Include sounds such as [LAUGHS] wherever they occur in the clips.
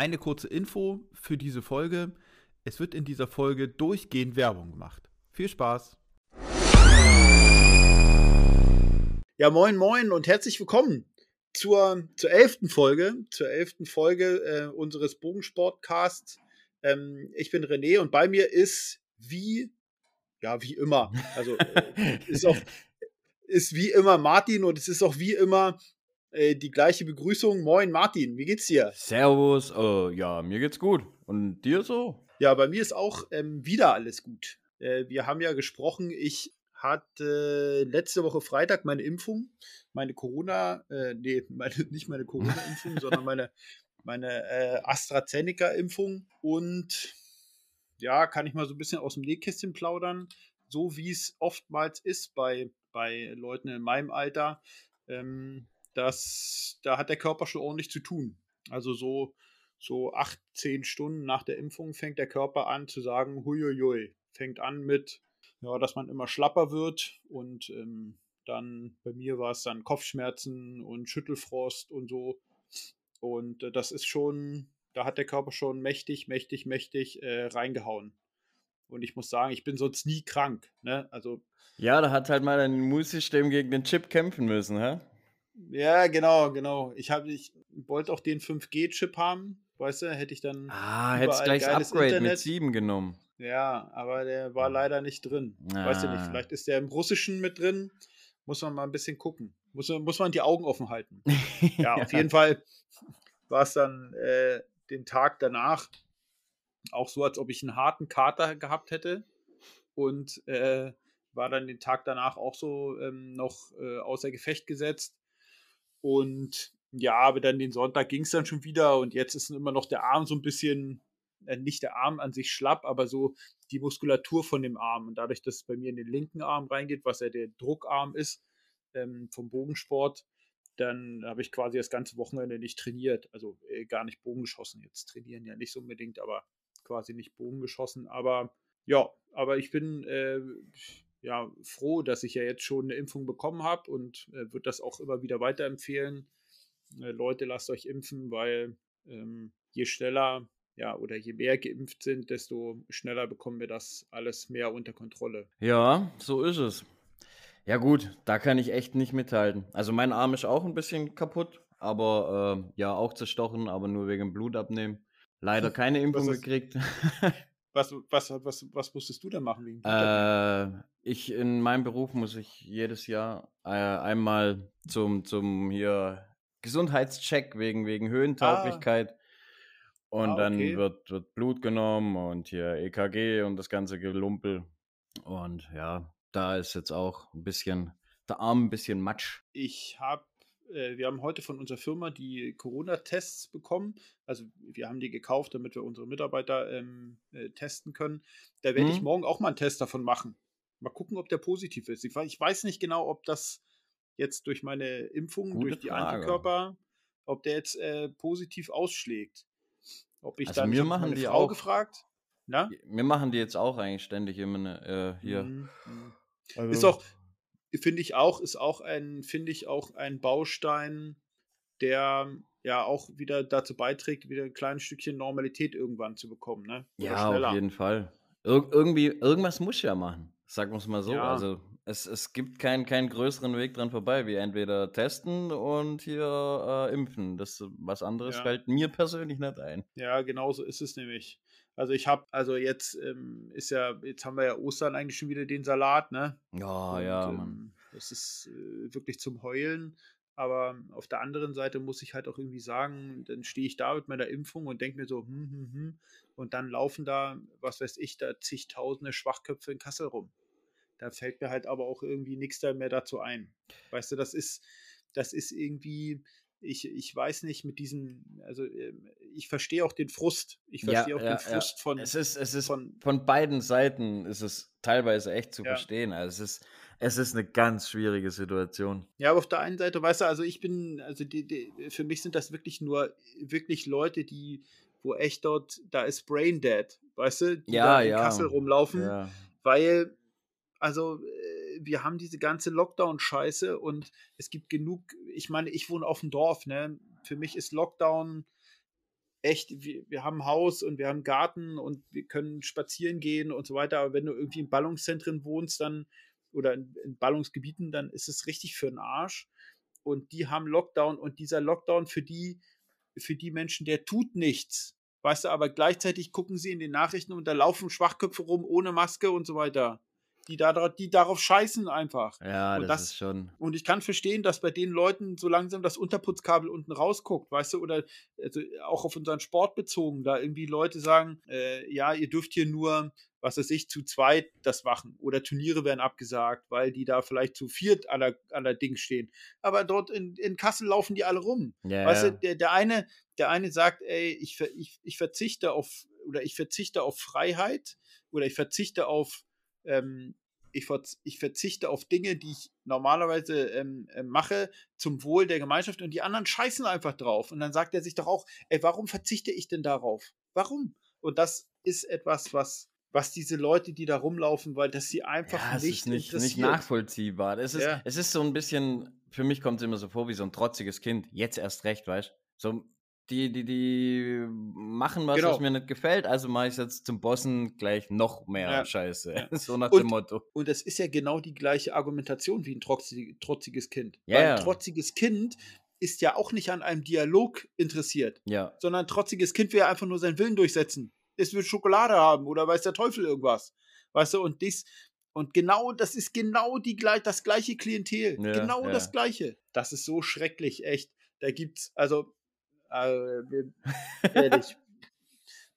Eine kurze Info für diese Folge. Es wird in dieser Folge durchgehend Werbung gemacht. Viel Spaß! Ja, moin, moin und herzlich willkommen zur, zur elften Folge, zur elften Folge äh, unseres Bogensportcasts. Ähm, ich bin René und bei mir ist wie, ja, wie immer, also äh, ist auch, [LAUGHS] ist wie immer Martin und es ist auch wie immer äh, die gleiche Begrüßung. Moin Martin, wie geht's dir? Servus, äh, ja, mir geht's gut. Und dir so? Ja, bei mir ist auch ähm, wieder alles gut. Äh, wir haben ja gesprochen, ich hatte letzte Woche Freitag meine Impfung, meine Corona, äh, nee, [LAUGHS] meine, nicht meine Corona-Impfung, [LAUGHS] sondern meine, meine äh, AstraZeneca-Impfung. Und ja, kann ich mal so ein bisschen aus dem Nähkästchen plaudern, so wie es oftmals ist bei, bei Leuten in meinem Alter. Ähm, das, da hat der Körper schon ordentlich zu tun. Also so, so acht, zehn Stunden nach der Impfung fängt der Körper an zu sagen, huiuiui, fängt an mit, ja, dass man immer schlapper wird und ähm, dann, bei mir war es dann Kopfschmerzen und Schüttelfrost und so. Und äh, das ist schon, da hat der Körper schon mächtig, mächtig, mächtig äh, reingehauen. Und ich muss sagen, ich bin sonst nie krank. Ne? Also, ja, da hat halt mal dein Immunsystem gegen den Chip kämpfen müssen, hä? Ja, genau, genau. Ich, hab, ich wollte auch den 5G-Chip haben, weißt du, hätte ich dann. Ah, hättest gleich das Upgrade Internet. mit 7 genommen. Ja, aber der war leider nicht drin. Ah. Weißt du nicht, vielleicht ist der im Russischen mit drin. Muss man mal ein bisschen gucken. Muss, muss man die Augen offen halten. [LAUGHS] ja, auf jeden Fall war es dann äh, den Tag danach auch so, als ob ich einen harten Kater gehabt hätte. Und äh, war dann den Tag danach auch so ähm, noch äh, außer Gefecht gesetzt. Und ja, aber dann den Sonntag ging es dann schon wieder und jetzt ist immer noch der Arm so ein bisschen, äh, nicht der Arm an sich schlapp, aber so die Muskulatur von dem Arm. Und dadurch, dass es bei mir in den linken Arm reingeht, was ja der Druckarm ist ähm, vom Bogensport, dann habe ich quasi das ganze Wochenende nicht trainiert. Also äh, gar nicht Bogen geschossen. Jetzt trainieren ja nicht so unbedingt, aber quasi nicht Bogen geschossen. Aber ja, aber ich bin äh, ja, froh, dass ich ja jetzt schon eine Impfung bekommen habe und äh, würde das auch immer wieder weiterempfehlen. Äh, Leute, lasst euch impfen, weil ähm, je schneller ja, oder je mehr geimpft sind, desto schneller bekommen wir das alles mehr unter Kontrolle. Ja, so ist es. Ja, gut, da kann ich echt nicht mithalten. Also, mein Arm ist auch ein bisschen kaputt, aber äh, ja, auch zerstochen, aber nur wegen Blutabnehmen. Leider [LAUGHS] keine Impfung gekriegt. [LAUGHS] Was, was, was, was musstest du da machen? Wegen äh, ich in meinem Beruf muss ich jedes Jahr äh, einmal zum, zum hier Gesundheitscheck wegen, wegen ah. Höhentauglichkeit. Ah. Und ah, okay. dann wird, wird Blut genommen und hier EKG und das ganze Gelumpel. Und ja, da ist jetzt auch ein bisschen der Arm ein bisschen matsch. Ich habe äh, wir haben heute von unserer Firma die Corona-Tests bekommen. Also wir haben die gekauft, damit wir unsere Mitarbeiter ähm, äh, testen können. Da werde mhm. ich morgen auch mal einen Test davon machen. Mal gucken, ob der positiv ist. Ich, ich weiß nicht genau, ob das jetzt durch meine Impfung, Gute durch die Frage. Antikörper, ob der jetzt äh, positiv ausschlägt. Ob ich also dann mir machen die Frau auch, gefragt. Na? Wir machen die jetzt auch eigentlich ständig immer ne, äh, hier. Mhm. mhm. Also. Ist auch, finde ich auch, ist auch ein, finde ich auch ein Baustein, der ja auch wieder dazu beiträgt, wieder ein kleines Stückchen Normalität irgendwann zu bekommen, ne? Oder ja, schneller. auf jeden Fall. Ir irgendwie, irgendwas muss ja machen. Sagen wir es mal so. Ja. Also es, es gibt keinen, keinen größeren Weg dran vorbei, wie entweder testen und hier äh, impfen. Das was anderes ja. fällt mir persönlich nicht ein. Ja, genau so ist es nämlich. Also ich habe, also jetzt ähm, ist ja, jetzt haben wir ja Ostern eigentlich schon wieder den Salat, ne? Ja, und, ja. Ähm, das ist äh, wirklich zum Heulen. Aber auf der anderen Seite muss ich halt auch irgendwie sagen, dann stehe ich da mit meiner Impfung und denke mir so, hm, hm, hm. Und dann laufen da, was weiß ich, da zigtausende Schwachköpfe in Kassel rum. Da fällt mir halt aber auch irgendwie nichts mehr dazu ein. Weißt du, das ist, das ist irgendwie, ich, ich weiß nicht, mit diesem, also ähm, ich verstehe auch den Frust. Ich verstehe ja, auch ja, den Frust ja. von. Es ist, es ist von, von beiden Seiten ist es teilweise echt zu verstehen. Also es ist, es ist eine ganz schwierige Situation. Ja, aber auf der einen Seite, weißt du, also ich bin, also die, die, für mich sind das wirklich nur wirklich Leute, die, wo echt dort, da ist Brain Dead, weißt du, die ja, da in. Kassel rumlaufen, weil, also wir haben diese ganze Lockdown-Scheiße und es gibt genug, ich meine, ich wohne auf dem Dorf, ne? Für mich ist Lockdown echt, wir, wir haben ein Haus und wir haben einen Garten und wir können spazieren gehen und so weiter. Aber wenn du irgendwie in Ballungszentren wohnst, dann oder in, in Ballungsgebieten, dann ist es richtig für den Arsch. Und die haben Lockdown und dieser Lockdown für die, für die Menschen, der tut nichts. Weißt du, aber gleichzeitig gucken sie in den Nachrichten und da laufen Schwachköpfe rum ohne Maske und so weiter die, da, die darauf scheißen einfach. Ja, und das, das, ist schon. Und ich kann verstehen, dass bei den Leuten so langsam das Unterputzkabel unten rausguckt, weißt du, oder also auch auf unseren Sport bezogen, da irgendwie Leute sagen, äh, ja, ihr dürft hier nur, was weiß ich, zu zweit das machen oder Turniere werden abgesagt, weil die da vielleicht zu viert aller, allerdings stehen. Aber dort in, in Kassel laufen die alle rum. Ja, weißt ja. du, der, der eine, der eine sagt, ey, ich, ich, ich verzichte auf oder ich verzichte auf Freiheit oder ich verzichte auf ähm, ich, ich, verzichte auf Dinge, die ich normalerweise ähm, äh, mache, zum Wohl der Gemeinschaft und die anderen scheißen einfach drauf. Und dann sagt er sich doch auch, ey, warum verzichte ich denn darauf? Warum? Und das ist etwas, was, was diese Leute, die da rumlaufen, weil das sie einfach ja, nicht, ist nicht, nicht nachvollziehbar. Es ist, ja. es ist so ein bisschen, für mich kommt es immer so vor wie so ein trotziges Kind. Jetzt erst recht, weißt du? So die, die, die machen was, genau. was mir nicht gefällt, also mache ich jetzt zum Bossen gleich noch mehr ja. Scheiße. Ja. [LAUGHS] So nach und, dem Motto. Und das ist ja genau die gleiche Argumentation wie ein trotziges Kind. Ja, Weil ein trotziges Kind ist ja auch nicht an einem Dialog interessiert, ja. sondern ein trotziges Kind will ja einfach nur seinen Willen durchsetzen. Es will Schokolade haben oder weiß der Teufel irgendwas. Weißt du, und dies, und genau, das ist genau die, das gleiche Klientel. Ja, genau ja. das gleiche. Das ist so schrecklich, echt. Da gibt's, also also, [LAUGHS] ehrlich,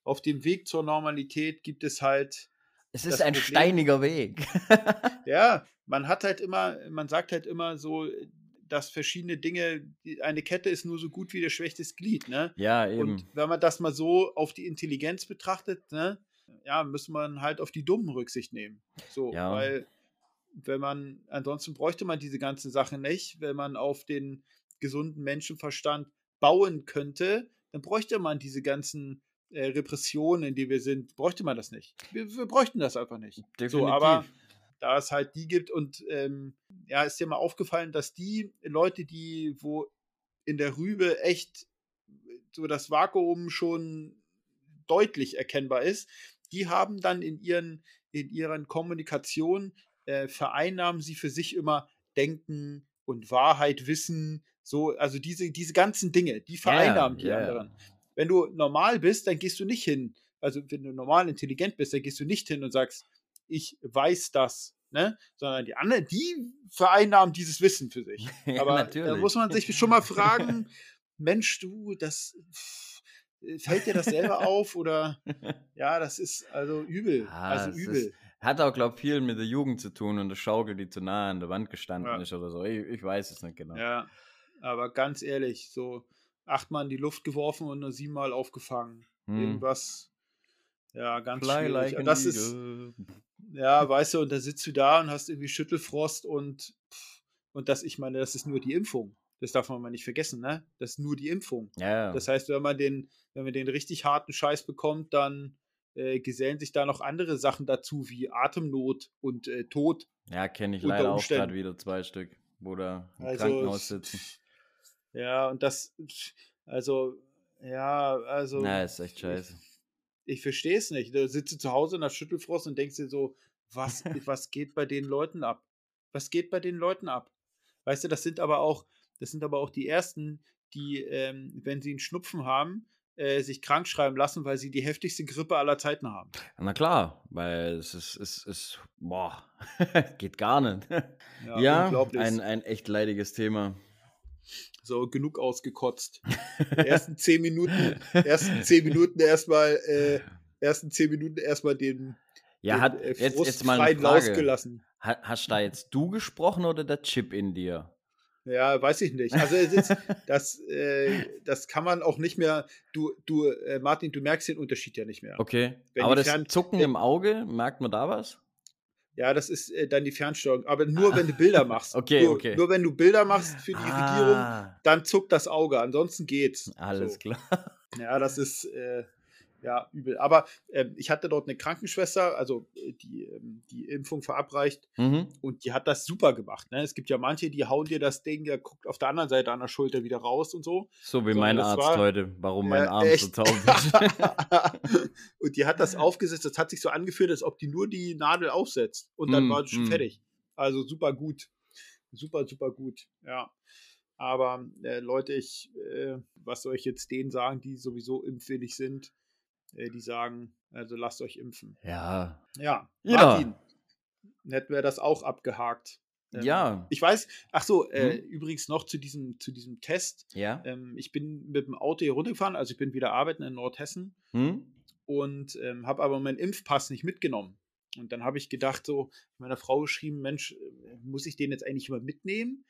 auf dem Weg zur Normalität gibt es halt. Es ist ein Problem. steiniger Weg. [LAUGHS] ja, man hat halt immer, man sagt halt immer so, dass verschiedene Dinge, eine Kette ist nur so gut wie der schwächste Glied, ne? Ja, eben. Und wenn man das mal so auf die Intelligenz betrachtet, ne, ja, muss man halt auf die Dummen Rücksicht nehmen. So, ja. weil wenn man, ansonsten bräuchte man diese ganzen Sachen nicht, wenn man auf den gesunden Menschenverstand bauen könnte, dann bräuchte man diese ganzen äh, Repressionen, in die wir sind, bräuchte man das nicht. Wir, wir bräuchten das einfach nicht. Definitiv. So, aber da es halt die gibt und ähm, ja, ist dir mal aufgefallen, dass die Leute, die, wo in der Rübe echt so das Vakuum schon deutlich erkennbar ist, die haben dann in ihren, in ihren Kommunikation äh, vereinnahmen sie für sich immer Denken und Wahrheit, Wissen, so, also diese, diese ganzen Dinge, die vereinnahmen yeah, die yeah. anderen. Wenn du normal bist, dann gehst du nicht hin. Also, wenn du normal intelligent bist, dann gehst du nicht hin und sagst, ich weiß das, ne? Sondern die anderen, die vereinnahmen dieses Wissen für sich. [LAUGHS] Aber da muss man sich schon mal fragen, Mensch, du, das fällt dir das selber auf oder [LAUGHS] ja, das ist also übel. Ah, also übel. Ist, hat auch, glaube ich, viel mit der Jugend zu tun und der Schaukel, die zu nah an der Wand gestanden ja. ist oder so. Ich, ich weiß es nicht genau. Ja, aber ganz ehrlich, so achtmal in die Luft geworfen und nur siebenmal aufgefangen. Hm. Irgendwas, ja, ganz Fly schwierig. Like das ist, ja, weißt du, und da sitzt du da und hast irgendwie Schüttelfrost und, und das, ich meine, das ist nur die Impfung. Das darf man mal nicht vergessen, ne? Das ist nur die Impfung. Ja. Das heißt, wenn man den, wenn man den richtig harten Scheiß bekommt, dann äh, gesellen sich da noch andere Sachen dazu, wie Atemnot und äh, Tod. Ja, kenne ich leider auch gerade wieder zwei Stück, wo da im also, Krankenhaus sitzen. Ja, und das, also, ja, also. Na, ist echt scheiße. Ich, ich verstehe es nicht. Da sitzt du zu Hause in der Schüttelfrost und denkst dir so, was, [LAUGHS] was geht bei den Leuten ab? Was geht bei den Leuten ab? Weißt du, das sind aber auch, das sind aber auch die ersten, die, ähm, wenn sie einen Schnupfen haben, äh, sich krank schreiben lassen, weil sie die heftigste Grippe aller Zeiten haben. Na klar, weil es ist, es ist, boah, [LAUGHS] geht gar nicht. Ja, ja ein, ein echt leidiges Thema. So, genug ausgekotzt. [LAUGHS] ersten zehn Minuten, ersten zehn Minuten erstmal, äh, ersten zehn Minuten erstmal den, ja, den, hat äh, jetzt, jetzt mal eine Frage. rausgelassen. Hast da jetzt du gesprochen oder der Chip in dir? Ja, weiß ich nicht. Also ist, [LAUGHS] das, äh, das kann man auch nicht mehr. Du, du, äh, Martin, du merkst den Unterschied ja nicht mehr. Okay. Wenn Aber das Fern Zucken im Auge, merkt man da was? Ja, das ist äh, dann die Fernsteuerung. Aber nur, wenn du Bilder machst. [LAUGHS] okay, nur, okay. Nur wenn du Bilder machst für die ah. Regierung, dann zuckt das Auge. Ansonsten geht's. Alles so. klar. Ja, das ist, äh, ja, übel. Aber äh, ich hatte dort eine Krankenschwester, also äh, die ähm, die Impfung verabreicht mhm. und die hat das super gemacht. Ne? Es gibt ja manche, die hauen dir das Ding, der guckt auf der anderen Seite an der Schulter wieder raus und so. So wie so, mein Arzt war, heute, warum mein Arm echt? so taub [LAUGHS] ist. und die hat das aufgesetzt, das hat sich so angefühlt, als ob die nur die Nadel aufsetzt und dann mm, war es schon mm. fertig. Also super gut. Super, super gut. Ja. Aber äh, Leute, ich, äh, was soll ich jetzt denen sagen, die sowieso impfwillig sind? Äh, die sagen, also lasst euch impfen. Ja. Ja. Martin, ja. hätten wir das auch abgehakt. Ähm, ja. Ich weiß, ach so, äh, hm. übrigens noch zu diesem, zu diesem Test. Ja. Ähm, ich bin mit dem Auto hier runtergefahren, also ich bin wieder arbeiten in Nordhessen hm. und ähm, habe aber meinen Impfpass nicht mitgenommen. Und dann habe ich gedacht, so, meiner Frau geschrieben, Mensch, äh, muss ich den jetzt eigentlich immer mitnehmen?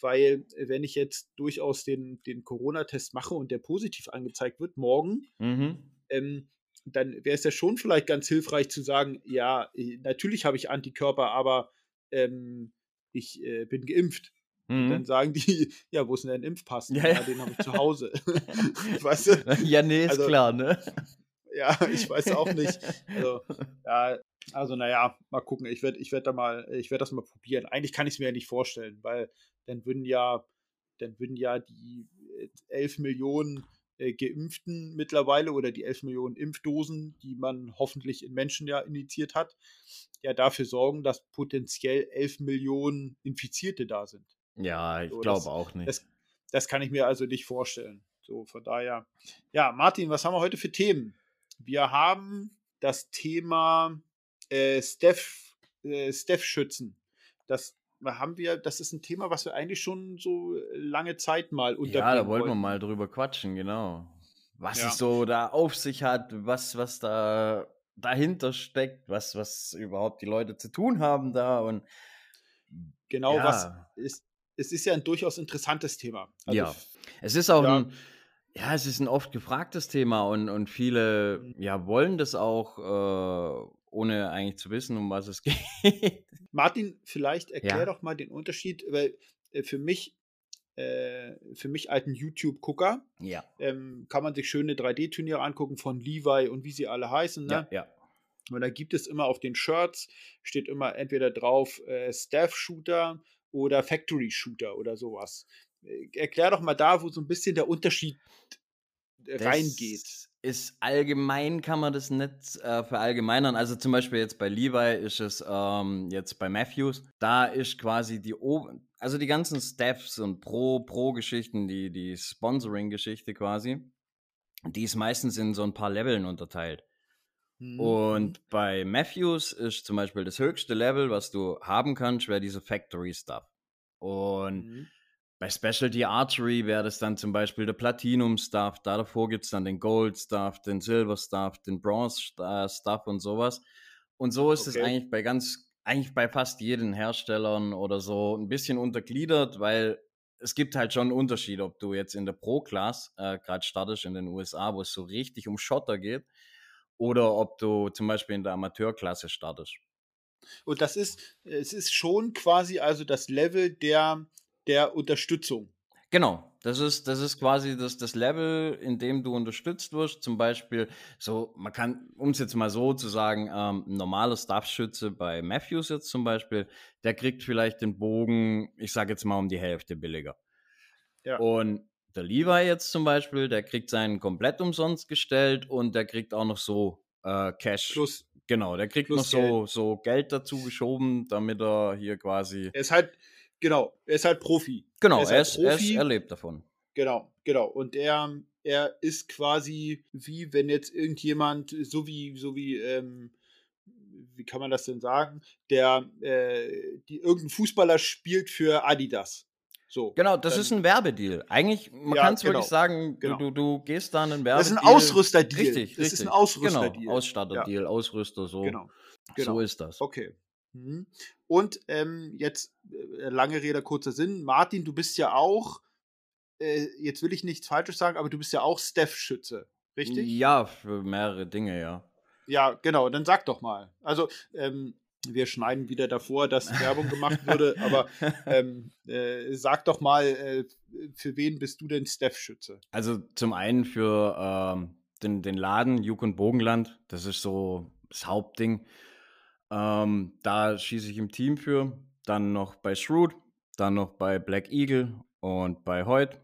Weil, äh, wenn ich jetzt durchaus den, den Corona-Test mache und der positiv angezeigt wird, morgen, mhm. Ähm, dann wäre es ja schon vielleicht ganz hilfreich zu sagen, ja, äh, natürlich habe ich Antikörper, aber ähm, ich äh, bin geimpft. Mhm. Dann sagen [LAUGHS] die, ja, wo ist denn dein Impfpass? Ja, ja. ja den habe ich zu Hause. [LAUGHS] weißt du? [LAUGHS] Ja, nee, ist also, klar, ne? Ja, ich weiß auch nicht. Also, ja, also naja, mal gucken. Ich werde ich werd da mal, ich werde das mal probieren. Eigentlich kann ich es mir ja nicht vorstellen, weil dann würden ja, dann würden ja die 11 äh, Millionen äh, Geimpften mittlerweile oder die 11 Millionen Impfdosen, die man hoffentlich in Menschen ja initiiert hat, ja dafür sorgen, dass potenziell 11 Millionen Infizierte da sind. Ja, ich so, glaube auch nicht. Das, das kann ich mir also nicht vorstellen. So, von daher. Ja, Martin, was haben wir heute für Themen? Wir haben das Thema äh, Steph, äh, Steph schützen. Das haben wir, das ist ein Thema, was wir eigentlich schon so lange Zeit mal unterbringen Ja, da wollten wir mal drüber quatschen, genau. Was ja. es so da auf sich hat, was, was da dahinter steckt, was, was überhaupt die Leute zu tun haben da und genau, ja. was ist, es ist ja ein durchaus interessantes Thema. Also, ja, es ist auch ja. ein, ja, es ist ein oft gefragtes Thema und, und viele mhm. ja, wollen das auch äh, ohne eigentlich zu wissen, um was es [LAUGHS] geht. Martin, vielleicht erklär ja. doch mal den Unterschied, weil äh, für mich, äh, für mich alten YouTube-Gucker, ja. ähm, kann man sich schöne 3D-Turniere angucken von Levi und wie sie alle heißen. Ne? Ja, ja. Und da gibt es immer auf den Shirts, steht immer entweder drauf äh, Staff-Shooter oder Factory-Shooter oder sowas. Äh, erklär doch mal da, wo so ein bisschen der Unterschied das reingeht ist allgemein, kann man das nicht äh, verallgemeinern. Also zum Beispiel jetzt bei Levi ist es ähm, jetzt bei Matthews, da ist quasi die, o also die ganzen Steps und Pro-Pro-Geschichten, die, die Sponsoring-Geschichte quasi, die ist meistens in so ein paar Leveln unterteilt. Mhm. Und bei Matthews ist zum Beispiel das höchste Level, was du haben kannst, wäre diese Factory Stuff. Und mhm. Bei Specialty Archery wäre das dann zum Beispiel der Platinum Stuff, da davor gibt es dann den Gold Stuff, den Silver Stuff, den Bronze Stuff und sowas. Und so ist es eigentlich bei ganz, eigentlich bei fast jedem Herstellern oder so ein bisschen untergliedert, weil es gibt halt schon einen Unterschied, ob du jetzt in der Pro-Class äh, gerade startest in den USA, wo es so richtig um Schotter geht, oder ob du zum Beispiel in der Amateurklasse startest. Und das ist, es ist schon quasi also das Level der der Unterstützung. Genau, das ist, das ist quasi das, das Level, in dem du unterstützt wirst. Zum Beispiel, so, man kann, um es jetzt mal so zu sagen, ähm, ein normaler Staffschütze bei Matthews jetzt zum Beispiel, der kriegt vielleicht den Bogen, ich sage jetzt mal um die Hälfte billiger. Ja. Und der Levi jetzt zum Beispiel, der kriegt seinen komplett umsonst gestellt und der kriegt auch noch so äh, Cash. Plus. Genau, der kriegt noch so, so Geld dazu geschoben, damit er hier quasi. Er ist halt, Genau, er ist halt Profi. Genau, er ist, halt er, ist, Profi. er, lebt davon. Genau, genau. Und er, er ist quasi wie wenn jetzt irgendjemand, so wie, so wie, ähm, wie kann man das denn sagen, der, äh, die, irgendein Fußballer spielt für Adidas. So, genau, das dann, ist ein Werbedeal. Eigentlich, man ja, kann es genau, wirklich sagen, genau. du, du gehst da einen Werbedeal. Das ist ein Ausrüsterdeal. Richtig, richtig. Das ist ein Ausrüsterdeal. Genau, Ausstatterdeal, ja. Ausrüster, so. Genau. genau. So ist das. Okay. Mhm. Und ähm, jetzt äh, lange Rede, kurzer Sinn. Martin, du bist ja auch, äh, jetzt will ich nichts Falsches sagen, aber du bist ja auch Steph-Schütze, richtig? Ja, für mehrere Dinge, ja. Ja, genau, dann sag doch mal. Also, ähm, wir schneiden wieder davor, dass Werbung gemacht wurde, aber [LAUGHS] ähm, äh, sag doch mal, äh, für wen bist du denn Steph-Schütze? Also zum einen für ähm, den, den Laden, Juk und Bogenland. Das ist so das Hauptding. Ähm, da schieße ich im Team für. Dann noch bei Shrewd, dann noch bei Black Eagle und bei Hoyt.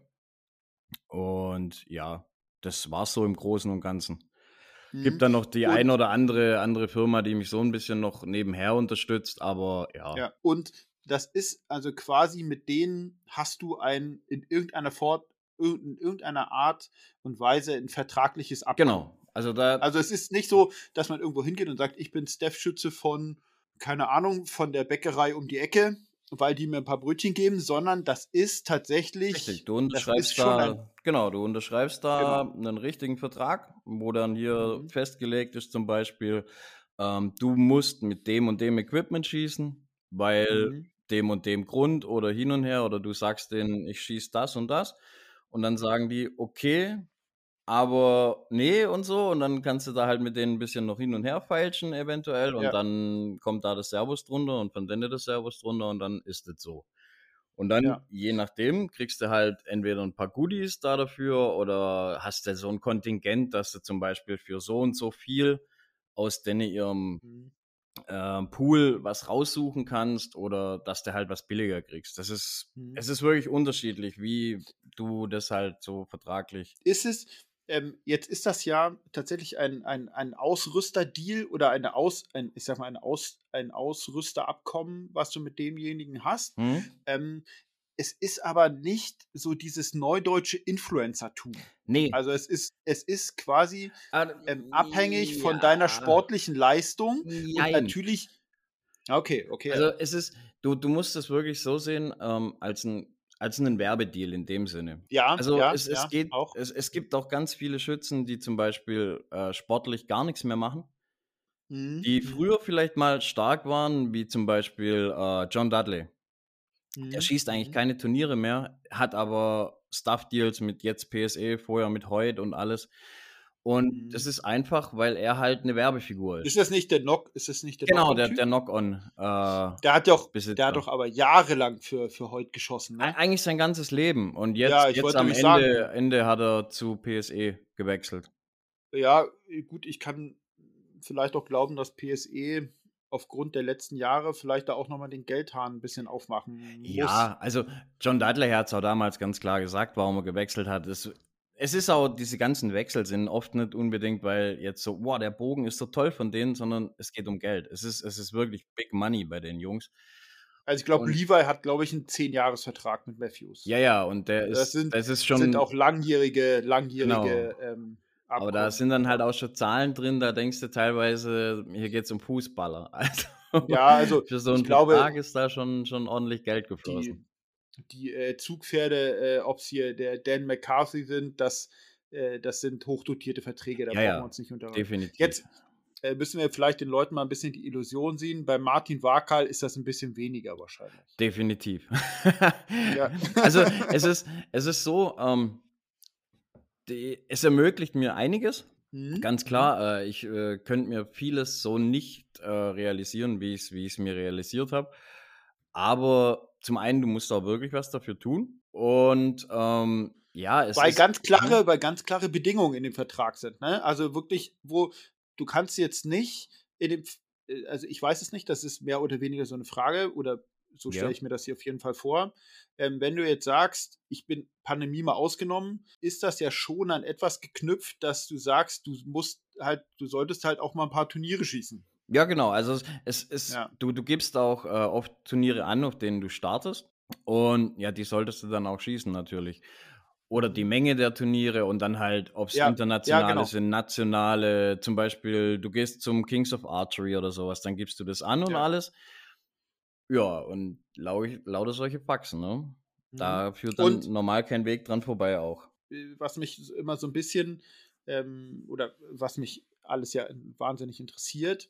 Und ja, das war so im Großen und Ganzen. Mhm. Gibt dann noch die und, ein oder andere andere Firma, die mich so ein bisschen noch nebenher unterstützt, aber ja. Ja, und das ist also quasi mit denen hast du ein in irgendeiner Fort in irgendeiner Art und Weise ein vertragliches Abkommen. Genau. Also, da also es ist nicht so, dass man irgendwo hingeht und sagt, ich bin Staff-Schütze von, keine Ahnung, von der Bäckerei um die Ecke, weil die mir ein paar Brötchen geben, sondern das ist tatsächlich. Richtig, du unterschreibst da, ein, genau, du unterschreibst da genau. einen richtigen Vertrag, wo dann hier mhm. festgelegt ist, zum Beispiel, ähm, du musst mit dem und dem Equipment schießen, weil mhm. dem und dem Grund oder hin und her, oder du sagst denen, ich schieße das und das. Und dann sagen die, okay, aber nee und so. Und dann kannst du da halt mit denen ein bisschen noch hin und her feilschen, eventuell. Und ja. dann kommt da das Servus drunter und von denen das Servus drunter und dann ist es so. Und dann, ja. je nachdem, kriegst du halt entweder ein paar Goodies da dafür oder hast du so ein Kontingent, dass du zum Beispiel für so und so viel aus denen ihrem mhm äh, Pool was raussuchen kannst oder dass du halt was billiger kriegst. Das ist, mhm. es ist wirklich unterschiedlich, wie du das halt so vertraglich. Ist es, ähm, jetzt ist das ja tatsächlich ein, ein, ein Ausrüsterdeal oder eine Aus, ein, ich sag mal, ein, Aus, ein Ausrüsterabkommen, was du mit demjenigen hast. Mhm. Ähm, es ist aber nicht so dieses neudeutsche Influencertum. Nee. Also es ist, es ist quasi ah, ähm, abhängig ja. von deiner sportlichen Leistung. Nein. Und natürlich. Okay, okay. Also es ist, du, du musst es wirklich so sehen, ähm, als ein als einen Werbedeal in dem Sinne. Ja, also ja, es, es ja, geht, auch. Es, es gibt auch ganz viele Schützen, die zum Beispiel äh, sportlich gar nichts mehr machen. Mhm. Die mhm. früher vielleicht mal stark waren, wie zum Beispiel äh, John Dudley. Mhm. Er schießt eigentlich mhm. keine Turniere mehr, hat aber Stuff-Deals mit jetzt PSE, vorher mit Heut und alles. Und mhm. das ist einfach, weil er halt eine Werbefigur ist. Ist das nicht der Knock? Ist das nicht der Genau, der, der Knock-On. Äh, der hat doch, der hat doch aber jahrelang für, für Heut geschossen. Ne? Eigentlich sein ganzes Leben. Und jetzt, ja, jetzt am Ende, Ende hat er zu PSE gewechselt. Ja, gut, ich kann vielleicht auch glauben, dass PSE aufgrund der letzten Jahre vielleicht da auch nochmal den Geldhahn ein bisschen aufmachen muss. Ja, also John Dudley hat es auch damals ganz klar gesagt, warum er gewechselt hat. Es, es ist auch, diese ganzen Wechsel sind oft nicht unbedingt, weil jetzt so, wow, der Bogen ist so toll von denen, sondern es geht um Geld. Es ist, es ist wirklich Big Money bei den Jungs. Also ich glaube, Levi hat, glaube ich, einen 10-Jahres-Vertrag mit Matthews. Ja, ja, und der ist, das, sind, das ist schon. sind auch langjährige, langjährige genau. ähm, aber da sind dann halt auch schon Zahlen drin, da denkst du teilweise, hier geht es um Fußballer. [LAUGHS] Also ja, also für so einen Tag ist da schon, schon ordentlich Geld geflossen. Die, äh, Zugpferde, äh, ob es hier der Dan McCarthy sind, das, äh, das sind hochdotierte Verträge, da ja, brauchen wir uns nicht unterhalten. Definitiv. Jetzt äh, müssen wir vielleicht den Leuten mal ein bisschen die Illusion sehen. Bei Martin Wakal ist das ein bisschen weniger wahrscheinlich. Definitiv. ja. [LAUGHS] Also es ist, es ist so, ähm, die, es ermöglicht mir einiges. Mhm. Ganz mhm. klar, äh, ich äh, könnte mir vieles so nicht äh, realisieren, wie ich es wie mir realisiert habe. Aber zum einen, du musst auch wirklich was dafür tun. Und ähm, ja, es weil ist, ganz klare, weil ganz klare Bedingungen in dem Vertrag sind. Ne? Also wirklich, wo du kannst jetzt nicht in dem, äh, also ich weiß es nicht, das ist mehr oder weniger so eine Frage oder so stelle ja. ich mir das hier auf jeden Fall vor. Ähm, wenn du jetzt sagst, ich bin Pandemie mal ausgenommen, ist das ja schon an etwas geknüpft, dass du sagst, du musst halt, du solltest halt auch mal ein paar Turniere schießen. Ja, genau. Also es ist, ja. du, du gibst auch äh, oft Turniere an, auf denen du startest. Und ja, die solltest du dann auch schießen natürlich. Oder die Menge der Turniere und dann halt, ob es ja, internationale ja, genau. sind, nationale, zum Beispiel, du gehst zum Kings of Archery oder sowas, dann gibst du das an und alles. Ja, und lau lauter solche Faxen, ne? Mhm. Da führt dann und, normal kein Weg dran vorbei auch. Äh, was mich immer so ein bisschen, ähm, oder was mich alles ja wahnsinnig interessiert,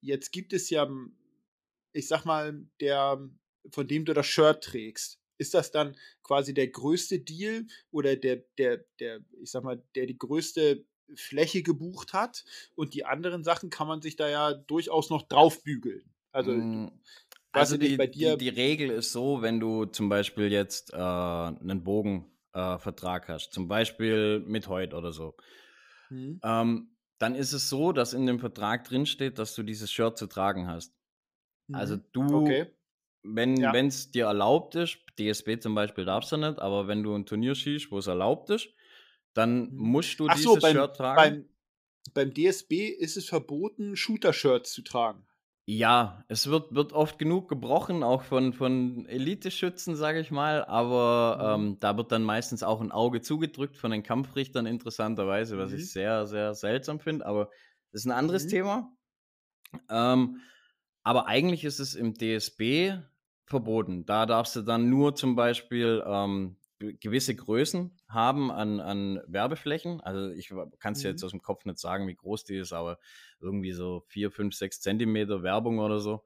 jetzt gibt es ja, ich sag mal, der, von dem du das Shirt trägst. Ist das dann quasi der größte Deal oder der, der, der, ich sag mal, der die größte Fläche gebucht hat und die anderen Sachen kann man sich da ja durchaus noch draufbügeln. Also mm, also die, bei dir die, die, Regel ist so, wenn du zum Beispiel jetzt äh, einen Bogenvertrag äh, hast, zum Beispiel mit heute oder so, mhm. ähm, dann ist es so, dass in dem Vertrag drinsteht, dass du dieses Shirt zu tragen hast. Also mhm. du, okay. wenn ja. es dir erlaubt ist, DSB zum Beispiel darfst du nicht, aber wenn du ein Turnier schießt, wo es erlaubt ist, dann mhm. musst du Ach dieses so, beim, Shirt tragen. Beim, beim DSB ist es verboten, Shooter-Shirts zu tragen. Ja, es wird, wird oft genug gebrochen, auch von, von Elite-Schützen, sage ich mal, aber mhm. ähm, da wird dann meistens auch ein Auge zugedrückt von den Kampfrichtern, interessanterweise, was mhm. ich sehr, sehr seltsam finde, aber das ist ein anderes mhm. Thema. Ähm, aber eigentlich ist es im DSB verboten. Da darfst du dann nur zum Beispiel ähm, gewisse Größen haben an, an Werbeflächen. Also ich kann es mhm. jetzt aus dem Kopf nicht sagen, wie groß die ist, aber irgendwie so vier, fünf, sechs Zentimeter Werbung oder so.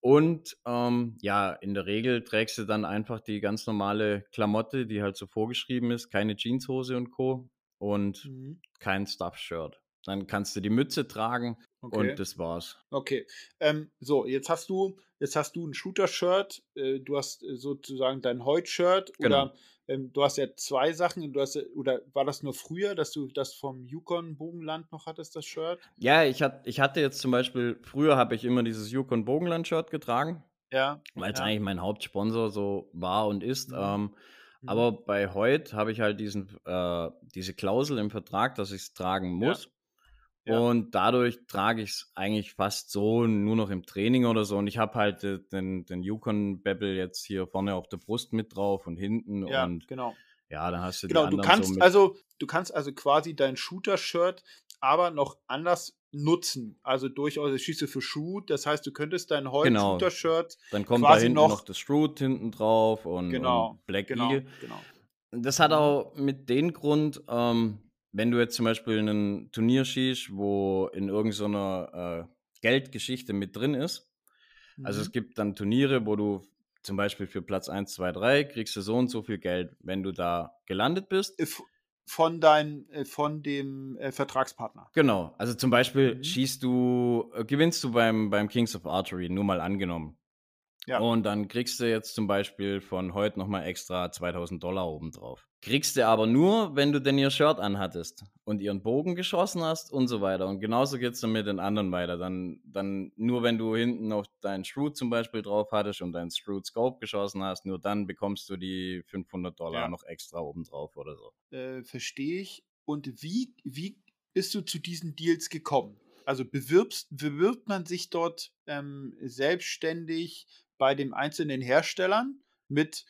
Und ähm, ja, in der Regel trägst du dann einfach die ganz normale Klamotte, die halt so vorgeschrieben ist, keine Jeanshose und Co. und mhm. kein Stuff-Shirt. Dann kannst du die Mütze tragen okay. und das war's. Okay. Ähm, so, jetzt hast du, jetzt hast du ein Shooter-Shirt, äh, du hast äh, sozusagen dein Heut-Shirt genau. oder ähm, du hast ja zwei Sachen, du hast oder war das nur früher, dass du das vom Yukon Bogenland noch hattest, das Shirt? Ja, ich, hat, ich hatte jetzt zum Beispiel, früher habe ich immer dieses Yukon Bogenland Shirt getragen. Ja. Weil es ja. eigentlich mein Hauptsponsor so war und ist. Mhm. Ähm, Mhm. Aber bei heute habe ich halt diesen, äh, diese Klausel im Vertrag, dass ich es tragen muss. Ja. Und dadurch trage ich es eigentlich fast so nur noch im Training oder so. Und ich habe halt den, den Yukon Bevel jetzt hier vorne auf der Brust mit drauf und hinten. Ja, und genau. Ja, dann hast du genau, die du kannst so also du kannst also quasi dein Shooter-Shirt aber noch anders nutzen. Also durchaus, ich schieße für Shoot, das heißt, du könntest dein Holz-Shooter-Shirt genau. Dann kommt da hinten noch, noch das Shoot hinten drauf und, genau, und Black genau, Eagle. Genau. Das hat mhm. auch mit dem Grund, ähm, wenn du jetzt zum Beispiel ein Turnier schießt, wo in irgendeiner äh, Geldgeschichte mit drin ist. Also mhm. Also es gibt dann Turniere, wo du zum Beispiel für Platz 1, 2, 3 kriegst du so und so viel Geld, wenn du da gelandet bist. Äh, von dein, äh, von dem äh, Vertragspartner. Genau. Also zum Beispiel mhm. schießt du, äh, gewinnst du beim, beim Kings of Archery, nur mal angenommen. Ja. Und dann kriegst du jetzt zum Beispiel von heute nochmal extra 2000 Dollar obendrauf. Kriegst du aber nur, wenn du denn ihr Shirt anhattest und ihren Bogen geschossen hast und so weiter. Und genauso geht es dann mit den anderen weiter. Dann, dann nur, wenn du hinten auf deinen Stroot zum Beispiel drauf hattest und deinen Stroot Scope geschossen hast, nur dann bekommst du die 500 Dollar ja. noch extra obendrauf oder so. Äh, Verstehe ich. Und wie, wie bist du zu diesen Deals gekommen? Also bewirbst, bewirbt man sich dort ähm, selbstständig bei den einzelnen Herstellern mit,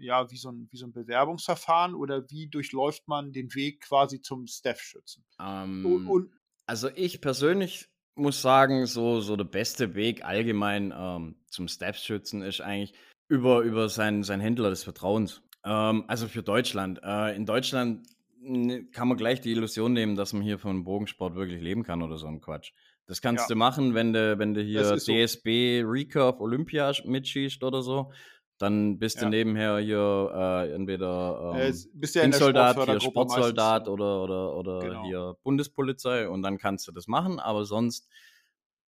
ja, wie so, ein, wie so ein Bewerbungsverfahren oder wie durchläuft man den Weg quasi zum Staff-Schützen? Ähm, und, und, also ich persönlich muss sagen, so, so der beste Weg allgemein ähm, zum Staff-Schützen ist eigentlich über, über seinen, seinen Händler des Vertrauens. Ähm, also für Deutschland. Äh, in Deutschland kann man gleich die Illusion nehmen, dass man hier von Bogensport wirklich leben kann oder so ein Quatsch. Das kannst ja. du machen, wenn du, wenn du hier DSB so. Recurve Olympia mitschießt oder so. Dann bist ja. du nebenher hier äh, entweder ähm, Soldat, hier Sportsoldat oder, oder, oder genau. hier Bundespolizei und dann kannst du das machen, aber sonst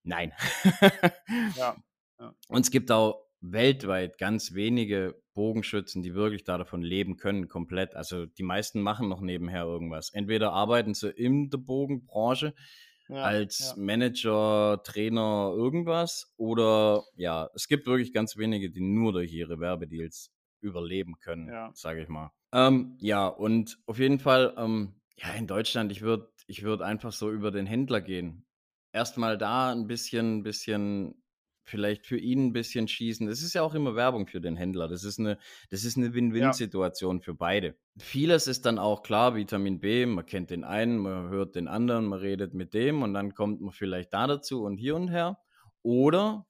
nein. [LAUGHS] ja. Und es gibt auch weltweit ganz wenige Bogenschützen, die wirklich da davon leben können, komplett. Also die meisten machen noch nebenher irgendwas. Entweder arbeiten sie in der Bogenbranche, ja, als ja. Manager, Trainer, irgendwas. Oder ja, es gibt wirklich ganz wenige, die nur durch ihre Werbedeals überleben können, ja. sage ich mal. Ähm, ja, und auf jeden Fall, ähm, ja, in Deutschland, ich würde ich würd einfach so über den Händler gehen. Erstmal da ein bisschen, bisschen vielleicht für ihn ein bisschen schießen. Das ist ja auch immer Werbung für den Händler. Das ist eine, das ist eine Win-Win-Situation ja. für beide. Vieles ist dann auch klar, Vitamin B, man kennt den einen, man hört den anderen, man redet mit dem und dann kommt man vielleicht da dazu und hier und her. Oder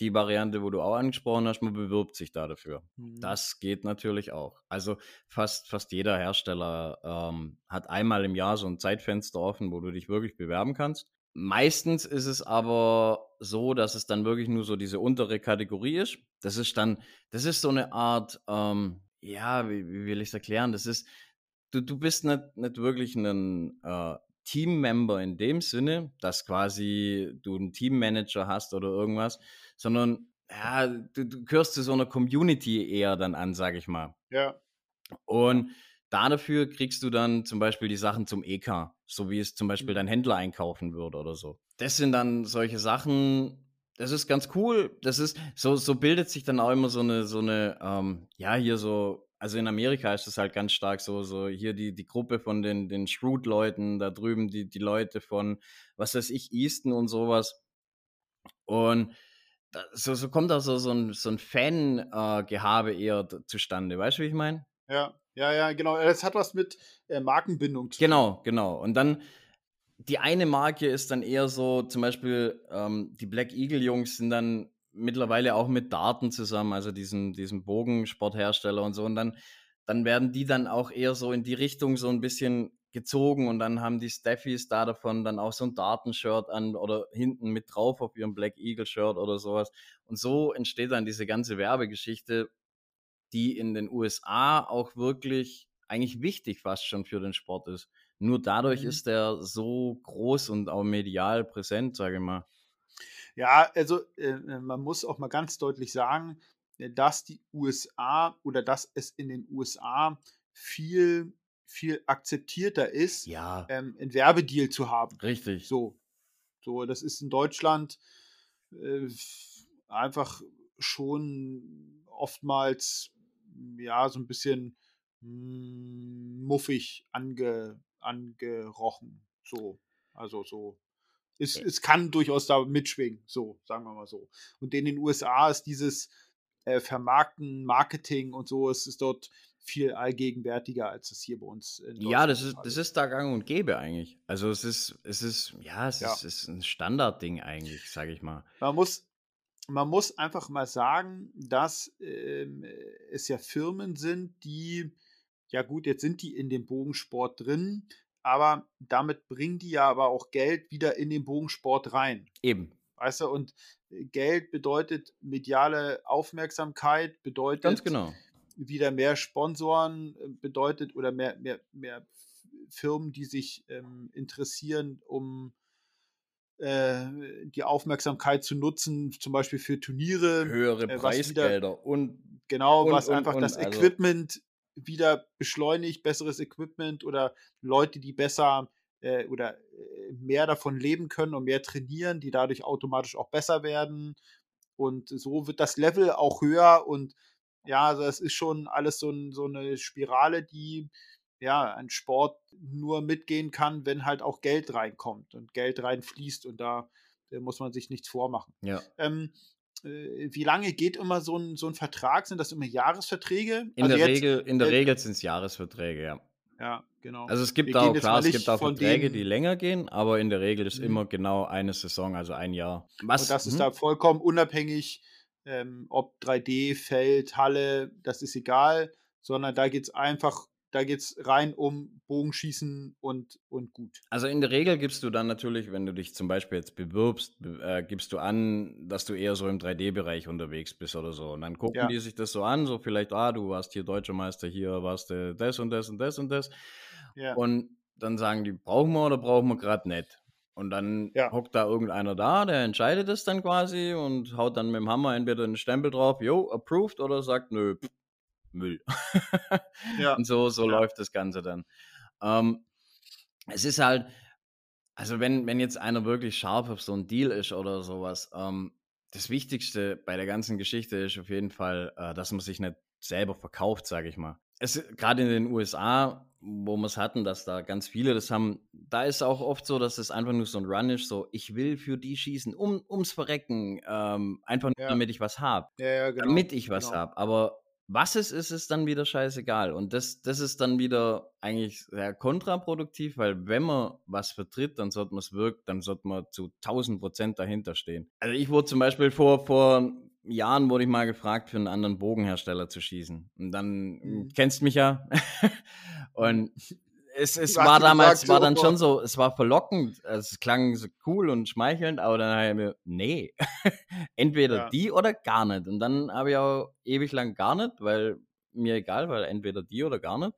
die Variante, wo du auch angesprochen hast, man bewirbt sich da dafür. Mhm. Das geht natürlich auch. Also fast, fast jeder Hersteller ähm, hat einmal im Jahr so ein Zeitfenster offen, wo du dich wirklich bewerben kannst. Meistens ist es aber so, dass es dann wirklich nur so diese untere Kategorie ist. Das ist dann, das ist so eine Art, ähm, ja, wie, wie, will ich es erklären? Das ist, du, du bist nicht, nicht wirklich ein äh, Teammember in dem Sinne, dass quasi du einen Teammanager hast oder irgendwas, sondern ja, du, du gehörst zu so einer Community eher dann an, sag ich mal. Ja. Und dafür kriegst du dann zum Beispiel die Sachen zum EK, so wie es zum Beispiel mhm. dein Händler einkaufen würde oder so. Das sind dann solche Sachen, das ist ganz cool. Das ist, so, so bildet sich dann auch immer so eine, so eine, ähm, ja, hier so, also in Amerika ist das halt ganz stark so, so hier die, die Gruppe von den, den Shrewd-Leuten, da drüben die, die Leute von, was weiß ich, Easton und sowas. Und da, so, so kommt da so, so ein, so ein Fan-Gehabe äh, eher zustande. Weißt du, wie ich meine? Ja, ja, ja, genau. Es hat was mit äh, Markenbindung zu tun. Genau, genau. Und dann die eine Marke ist dann eher so, zum Beispiel ähm, die Black Eagle Jungs sind dann mittlerweile auch mit Daten zusammen, also diesem, diesem Bogensporthersteller und so. Und dann, dann werden die dann auch eher so in die Richtung so ein bisschen gezogen und dann haben die Steffies da davon dann auch so ein Datenshirt an oder hinten mit drauf auf ihrem Black Eagle Shirt oder sowas. Und so entsteht dann diese ganze Werbegeschichte, die in den USA auch wirklich eigentlich wichtig fast schon für den Sport ist. Nur dadurch mhm. ist er so groß und auch medial präsent, sage ich mal. Ja, also äh, äh, man muss auch mal ganz deutlich sagen, äh, dass die USA oder dass es in den USA viel, viel akzeptierter ist, ja. ähm, einen Werbedeal zu haben. Richtig. So. So, das ist in Deutschland äh, einfach schon oftmals ja so ein bisschen hm, muffig ange, angerochen. So. Also so. Es, es kann durchaus da mitschwingen, so, sagen wir mal so. Und in den USA ist dieses äh, Vermarkten, Marketing und so, es ist dort viel allgegenwärtiger, als es hier bei uns in Ja, das ist, das ist da gang und gäbe eigentlich. Also es ist, es ist, ja, es ja. Ist, ist ein Standardding eigentlich, sage ich mal. Man muss, man muss einfach mal sagen, dass ähm, es ja Firmen sind, die, ja gut, jetzt sind die in dem Bogensport drin, aber damit bringen die ja aber auch Geld wieder in den Bogensport rein. Eben. Weißt du, und äh, Geld bedeutet mediale Aufmerksamkeit, bedeutet Ganz genau. wieder mehr Sponsoren, äh, bedeutet oder mehr, mehr, mehr Firmen, die sich ähm, interessieren, um die Aufmerksamkeit zu nutzen, zum Beispiel für Turniere. Höhere äh, Preisgelder wieder, und genau, und, was und, einfach und, das also Equipment wieder beschleunigt, besseres Equipment oder Leute, die besser äh, oder äh, mehr davon leben können und mehr trainieren, die dadurch automatisch auch besser werden. Und so wird das Level auch höher und ja, also es ist schon alles so, ein, so eine Spirale, die ja ein Sport nur mitgehen kann, wenn halt auch Geld reinkommt und Geld reinfließt und da, da muss man sich nichts vormachen. Ja. Ähm, äh, wie lange geht immer so ein, so ein Vertrag? Sind das immer Jahresverträge? In also der jetzt, Regel, in der äh, Regel sind es Jahresverträge, ja. Ja, genau. Also es gibt Wir auch, klar, es gibt auch Verträge, die länger gehen, aber in der Regel ist mhm. immer genau eine Saison, also ein Jahr. Was? Und das ist mhm. da vollkommen unabhängig, ähm, ob 3D, Feld, Halle, das ist egal, sondern da geht es einfach da geht es rein um Bogenschießen und, und gut. Also in der Regel gibst du dann natürlich, wenn du dich zum Beispiel jetzt bewirbst, äh, gibst du an, dass du eher so im 3D-Bereich unterwegs bist oder so. Und dann gucken ja. die sich das so an, so vielleicht, ah, du warst hier Deutscher Meister, hier warst du das und das und das und das. Ja. Und dann sagen die, brauchen wir oder brauchen wir gerade nicht? Und dann ja. hockt da irgendeiner da, der entscheidet es dann quasi und haut dann mit dem Hammer entweder einen Stempel drauf, yo, approved, oder sagt, nö, pff, Müll. ja. Und so, so ja. läuft das Ganze dann. Ähm, es ist halt, also wenn, wenn jetzt einer wirklich scharf auf so ein Deal ist oder sowas, ähm, das Wichtigste bei der ganzen Geschichte ist auf jeden Fall, äh, dass man sich nicht selber verkauft, sage ich mal. Gerade in den USA, wo wir es hatten, dass da ganz viele das haben, da ist auch oft so, dass es einfach nur so ein Run ist, so ich will für die schießen, um, ums Verrecken, ähm, einfach nur, ja. damit ich was habe. Ja, ja, genau. Damit ich was genau. habe. Aber was es ist, ist dann wieder scheißegal. Und das, das ist dann wieder eigentlich sehr kontraproduktiv, weil wenn man was vertritt, dann sollte man es wirkt, dann sollte man zu 1000 Prozent dahinter stehen. Also ich wurde zum Beispiel vor, vor Jahren wurde ich mal gefragt, für einen anderen Bogenhersteller zu schießen. Und dann, mhm. kennst mich ja. [LAUGHS] und es, es war damals, gesagt, war dann schon so, es war verlockend, es klang so cool und schmeichelnd, aber dann habe ich mir, nee, [LAUGHS] entweder ja. die oder gar nicht. Und dann habe ich auch ewig lang gar nicht, weil mir egal, weil entweder die oder gar nicht.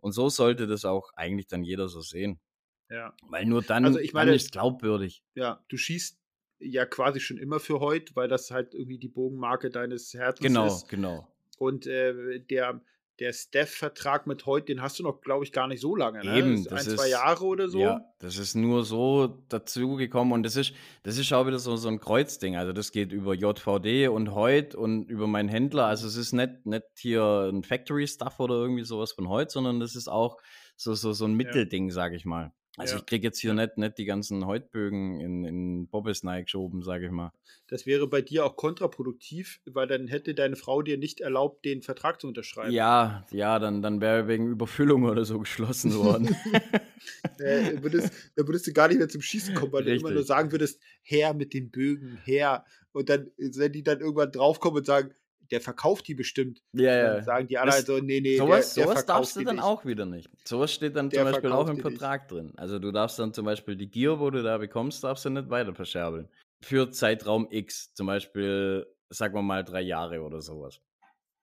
Und so sollte das auch eigentlich dann jeder so sehen. Ja. Weil nur dann, also ich meine, dann ist glaubwürdig. Ja, du schießt ja quasi schon immer für heute, weil das halt irgendwie die Bogenmarke deines Herzens genau, ist. Genau, genau. Und äh, der, der Steph-Vertrag mit heute, den hast du noch, glaube ich, gar nicht so lange. Ne? Eben, das ein, ist, zwei Jahre oder so. Ja, das ist nur so dazugekommen und das ist, das ist auch wieder so, so ein Kreuzding. Also das geht über JVD und heute und über meinen Händler. Also es ist nicht, nicht hier ein Factory-Stuff oder irgendwie sowas von heute, sondern das ist auch so, so, so ein Mittelding, ja. sage ich mal. Also ja. ich kriege jetzt hier nicht, nicht die ganzen Häutbögen in, in Bobbes geschoben, sage ich mal. Das wäre bei dir auch kontraproduktiv, weil dann hätte deine Frau dir nicht erlaubt, den Vertrag zu unterschreiben. Ja, ja, dann, dann wäre wegen Überfüllung oder so geschlossen worden. [LAUGHS] äh, würdest, dann würdest du gar nicht mehr zum Schießen kommen, weil Richtig. du immer nur sagen würdest, her mit den Bögen, her. Und dann, wenn die dann irgendwann draufkommen und sagen, der verkauft die bestimmt. Ja, ja. Sagen die alle so, nee, nee, sowas, der, der sowas darfst du dann nicht. auch wieder nicht. Sowas steht dann der zum Beispiel auch im Vertrag nicht. drin. Also du darfst dann zum Beispiel die Gier, wo du da bekommst, darfst du nicht weiter verscherbeln. Für Zeitraum X, zum Beispiel, sagen wir mal drei Jahre oder sowas.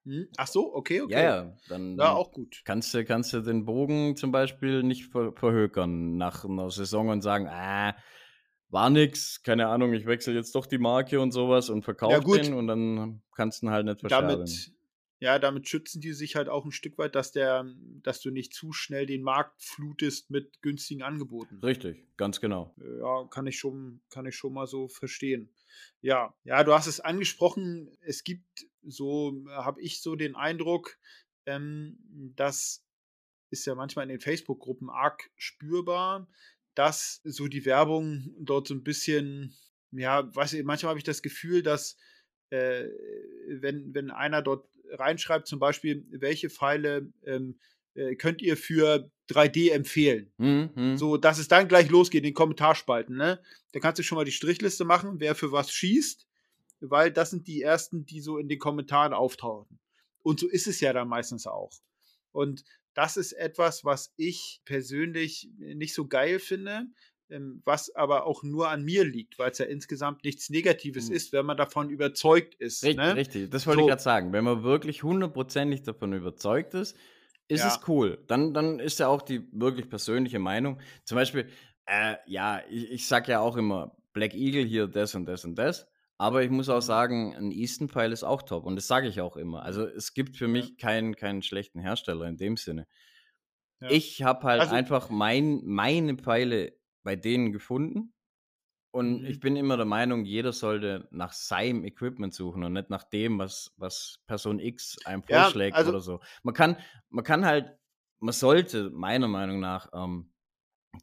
Hm? Ach so, okay, okay. Ja, ja, dann, ja, auch gut. Kannst du, kannst du den Bogen zum Beispiel nicht ver verhökern nach einer Saison und sagen, ah, war nix, keine Ahnung, ich wechsle jetzt doch die Marke und sowas und verkaufe ja, den und dann kannst du ihn halt nicht verscherben. Damit, ja, damit schützen die sich halt auch ein Stück weit, dass der, dass du nicht zu schnell den Markt flutest mit günstigen Angeboten. Richtig, ganz genau. Ja, kann ich schon, kann ich schon mal so verstehen. Ja, ja, du hast es angesprochen. Es gibt so, habe ich so den Eindruck, ähm, das ist ja manchmal in den Facebook-Gruppen arg spürbar, dass so die Werbung dort so ein bisschen, ja, weiß ich, manchmal habe ich das Gefühl, dass äh, wenn, wenn einer dort reinschreibt, zum Beispiel, welche Pfeile ähm, äh, könnt ihr für 3D empfehlen. Mhm. So, dass es dann gleich losgeht in den Kommentarspalten. Ne? Da kannst du schon mal die Strichliste machen, wer für was schießt, weil das sind die ersten, die so in den Kommentaren auftauchen. Und so ist es ja dann meistens auch. Und das ist etwas, was ich persönlich nicht so geil finde, ähm, was aber auch nur an mir liegt, weil es ja insgesamt nichts Negatives mhm. ist, wenn man davon überzeugt ist. Richtig, ne? richtig. das wollte so. ich gerade sagen. Wenn man wirklich hundertprozentig davon überzeugt ist, ist ja. es cool. Dann, dann ist ja auch die wirklich persönliche Meinung. Zum Beispiel, äh, ja, ich, ich sag ja auch immer, Black Eagle hier das und das und das. Aber ich muss auch sagen, ein Easton-Pfeil ist auch top. Und das sage ich auch immer. Also es gibt für mich ja. keinen, keinen schlechten Hersteller in dem Sinne. Ja. Ich habe halt also, einfach mein, meine Pfeile bei denen gefunden. Und mhm. ich bin immer der Meinung, jeder sollte nach seinem Equipment suchen und nicht nach dem, was, was Person X einem vorschlägt ja, also, oder so. Man kann, man kann halt, man sollte meiner Meinung nach ähm,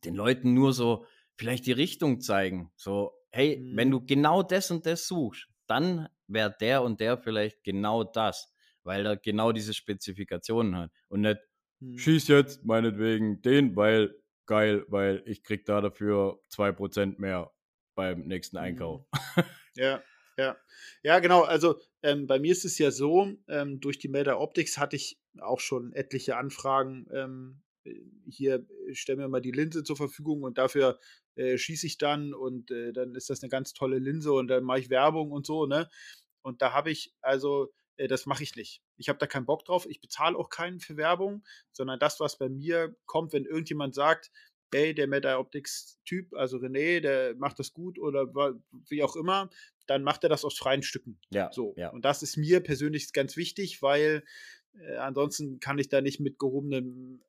den Leuten nur so vielleicht die Richtung zeigen. So, hey, mhm. wenn du genau das und das suchst, dann wäre der und der vielleicht genau das, weil er genau diese Spezifikationen hat und nicht mhm. schieß jetzt meinetwegen den, weil geil, weil ich krieg da dafür 2% mehr beim nächsten Einkauf. Mhm. Ja, ja. Ja, genau. Also ähm, bei mir ist es ja so, ähm, durch die Melder Optics hatte ich auch schon etliche Anfragen. Ähm, äh, hier äh, stell mir mal die Linse zur Verfügung und dafür äh, schieße ich dann und äh, dann ist das eine ganz tolle Linse und dann mache ich Werbung und so, ne? Und da habe ich, also, äh, das mache ich nicht. Ich habe da keinen Bock drauf. Ich bezahle auch keinen für Werbung, sondern das, was bei mir kommt, wenn irgendjemand sagt, hey, der Meta Optics Typ, also René, der macht das gut oder wie auch immer, dann macht er das aus freien Stücken. Ja. So. Ja. Und das ist mir persönlich ganz wichtig, weil äh, ansonsten kann ich da nicht mit gehobenem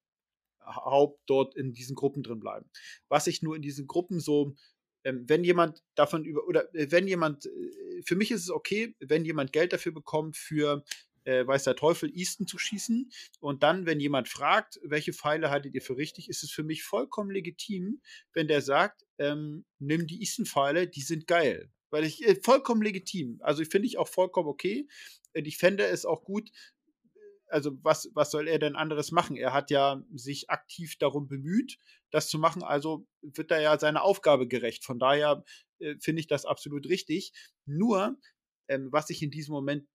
Haupt dort in diesen Gruppen drin bleiben. Was ich nur in diesen Gruppen so, ähm, wenn jemand davon über, oder äh, wenn jemand, äh, für mich ist es okay, wenn jemand Geld dafür bekommt, für äh, weiß der Teufel, Easton zu schießen. Und dann, wenn jemand fragt, welche Pfeile haltet ihr für richtig, ist es für mich vollkommen legitim, wenn der sagt, ähm, nimm die Easton-Pfeile, die sind geil. Weil ich, äh, vollkommen legitim. Also finde ich auch vollkommen okay. Und ich fände es auch gut, also was, was soll er denn anderes machen? Er hat ja sich aktiv darum bemüht, das zu machen, also wird er ja seiner Aufgabe gerecht. Von daher äh, finde ich das absolut richtig. Nur, ähm, was ich in diesem Moment,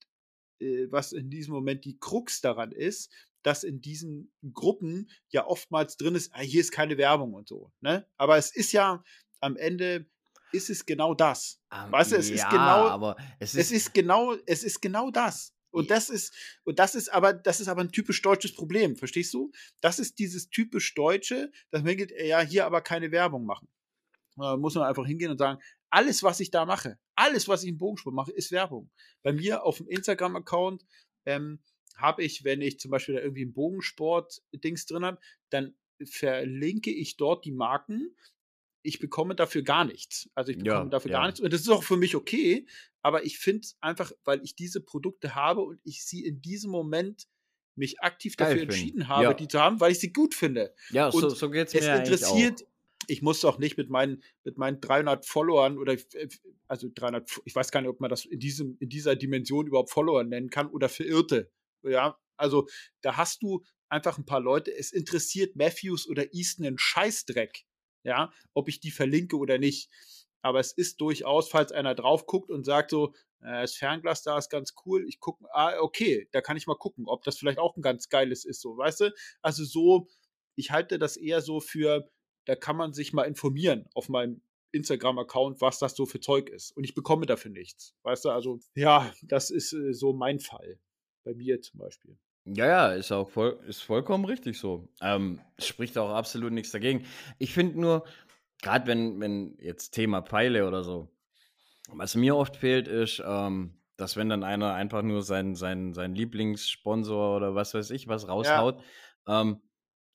äh, was in diesem Moment die Krux daran ist, dass in diesen Gruppen ja oftmals drin ist, ah, hier ist keine Werbung und so. Ne? Aber es ist ja am Ende ist es genau das. Um, weißt du, es ja, ist genau, aber es ist, es ist genau, es ist genau das. Und das ist, und das ist aber, das ist aber ein typisch deutsches Problem, verstehst du? Das ist dieses typisch Deutsche, dass man geht, ja, hier aber keine Werbung machen. Da muss man einfach hingehen und sagen, alles, was ich da mache, alles, was ich im Bogensport mache, ist Werbung. Bei mir auf dem Instagram-Account, ähm, habe ich, wenn ich zum Beispiel da irgendwie ein Bogensport-Dings drin habe, dann verlinke ich dort die Marken. Ich bekomme dafür gar nichts. Also ich bekomme ja, dafür ja. gar nichts. Und das ist auch für mich okay. Aber ich finde es einfach, weil ich diese Produkte habe und ich sie in diesem Moment mich aktiv Geil dafür entschieden habe, ja. die zu haben, weil ich sie gut finde. Ja, und so, so geht es mir. Es interessiert, ich muss doch nicht mit meinen, mit meinen 300 Followern oder also 300, ich weiß gar nicht, ob man das in, diesem, in dieser Dimension überhaupt Follower nennen kann oder Verirrte. Ja, also da hast du einfach ein paar Leute, es interessiert Matthews oder Easton einen Scheißdreck, ja, ob ich die verlinke oder nicht. Aber es ist durchaus, falls einer drauf guckt und sagt so, äh, das Fernglas da ist ganz cool, ich gucke, ah, okay, da kann ich mal gucken, ob das vielleicht auch ein ganz geiles ist, so, weißt du? Also so, ich halte das eher so für, da kann man sich mal informieren auf meinem Instagram-Account, was das so für Zeug ist. Und ich bekomme dafür nichts. Weißt du, also ja, das ist äh, so mein Fall. Bei mir zum Beispiel. Ja, ja, ist auch voll, ist vollkommen richtig so. Ähm, spricht auch absolut nichts dagegen. Ich finde nur, gerade wenn, wenn jetzt Thema Pfeile oder so, was mir oft fehlt, ist, ähm, dass wenn dann einer einfach nur seinen sein, sein Lieblingssponsor oder was weiß ich was raushaut, ja. ähm,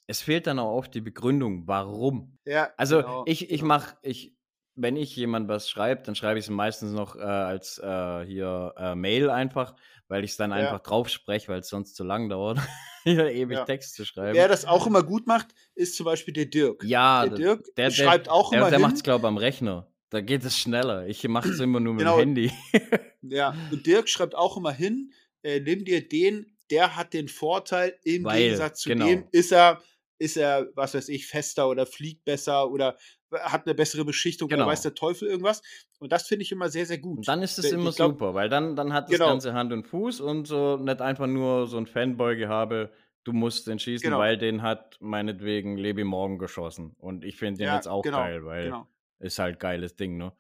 es fehlt dann auch oft die Begründung, warum. Ja, also genau, ich, ich genau. mache, ich, wenn ich jemand was schreibe, dann schreibe ich es meistens noch äh, als äh, hier äh, Mail einfach, weil ich es dann ja. einfach drauf spreche, weil es sonst zu lang dauert, [LAUGHS] hier ewig ja. Text zu schreiben. Wer das auch immer gut macht, ist zum Beispiel der Dirk. Ja, der Dirk der, der schreibt auch der, immer. Der macht es, glaube ich, am Rechner. Da geht es schneller. Ich mache es immer nur mit genau. dem Handy. [LAUGHS] ja, und Dirk schreibt auch immer hin, äh, nimm dir den, der hat den Vorteil, im weil, Gegensatz zu genau. dem ist er ist er, was weiß ich, fester oder fliegt besser oder hat eine bessere Beschichtung genau. weiß der Teufel irgendwas. Und das finde ich immer sehr, sehr gut. Und dann ist es immer glaub, super, weil dann, dann hat das genau. Ganze Hand und Fuß und so nicht einfach nur so ein Fanboy-Gehabe, du musst den schießen, genau. weil den hat meinetwegen Lebi Morgen geschossen. Und ich finde den ja, jetzt auch genau, geil, weil genau. ist halt geiles Ding, ne?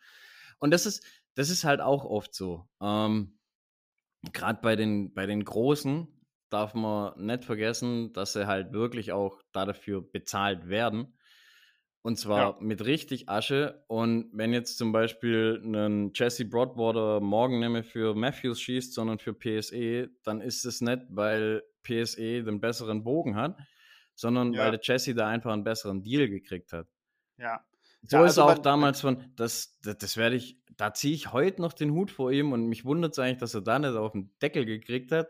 Und das ist, das ist halt auch oft so. Ähm, Gerade bei den, bei den Großen, darf man nicht vergessen, dass sie halt wirklich auch dafür bezahlt werden. Und zwar ja. mit richtig Asche. Und wenn jetzt zum Beispiel ein Jesse Broadwater morgen nicht mehr für Matthews schießt, sondern für PSE, dann ist es nicht, weil PSE den besseren Bogen hat, sondern ja. weil der Jesse da einfach einen besseren Deal gekriegt hat. Ja. So ja, ist also auch damals von, das, das, das werde ich, da ziehe ich heute noch den Hut vor ihm und mich wundert es eigentlich, dass er da nicht auf den Deckel gekriegt hat,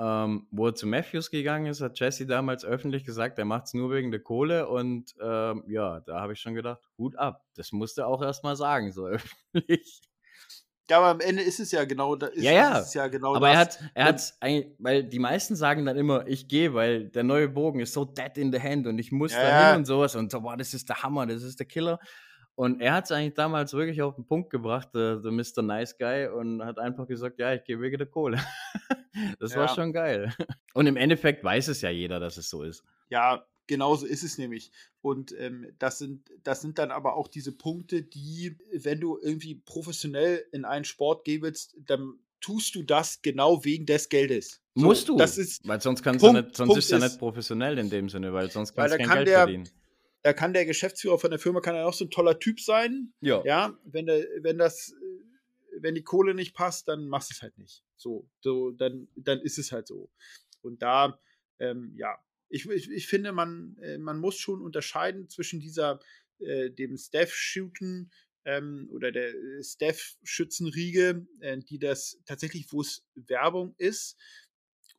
ähm, wo er zu Matthews gegangen ist, hat Jesse damals öffentlich gesagt, er macht es nur wegen der Kohle. Und ähm, ja, da habe ich schon gedacht, Hut ab. Das musste er auch erstmal sagen, so [LAUGHS] öffentlich. Ja, aber am Ende ist es ja genau das. Ja, ja. ja genau aber das. er hat, er hat eigentlich, weil die meisten sagen dann immer, ich gehe, weil der neue Bogen ist so dead in the hand und ich muss ja, da hin und sowas und so, boah, das ist der Hammer, das ist der Killer. Und er hat es eigentlich damals wirklich auf den Punkt gebracht, der, der Mr. Nice Guy, und hat einfach gesagt, ja, ich gehe wegen der Kohle. [LAUGHS] das ja. war schon geil. [LAUGHS] Und im Endeffekt weiß es ja jeder, dass es so ist. Ja, genauso ist es nämlich. Und ähm, das, sind, das sind dann aber auch diese Punkte, die, wenn du irgendwie professionell in einen Sport gehen willst, dann tust du das genau wegen des Geldes. So, Musst du. Das ist weil sonst kannst Punkt, du nicht, sonst Punkt ist ja nicht professionell in dem Sinne, weil sonst kannst du kein Geld der, verdienen da kann der Geschäftsführer von der Firma kann ja auch so ein toller Typ sein. Ja. Ja, wenn der, wenn das, wenn die Kohle nicht passt, dann machst du es halt nicht. So, so, dann, dann ist es halt so. Und da, ähm, ja, ich, ich, ich finde, man, äh, man muss schon unterscheiden zwischen dieser, äh, dem Staff-Shooten ähm, oder der Staff-Schützenriege, äh, die das tatsächlich, wo es Werbung ist,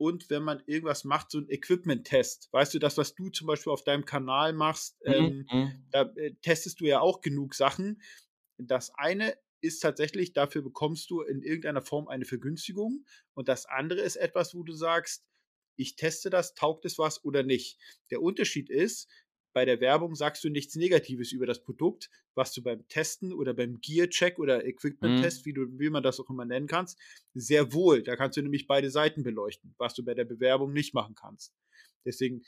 und wenn man irgendwas macht, so ein Equipment-Test. Weißt du, das, was du zum Beispiel auf deinem Kanal machst, mhm. ähm, mhm. da äh, testest du ja auch genug Sachen. Das eine ist tatsächlich, dafür bekommst du in irgendeiner Form eine Vergünstigung. Und das andere ist etwas, wo du sagst, ich teste das, taugt es was oder nicht. Der Unterschied ist, bei der Werbung sagst du nichts Negatives über das Produkt, was du beim Testen oder beim Gear-Check oder Equipment-Test, mhm. wie, du, wie man das auch immer nennen kannst, sehr wohl. Da kannst du nämlich beide Seiten beleuchten, was du bei der Bewerbung nicht machen kannst. Deswegen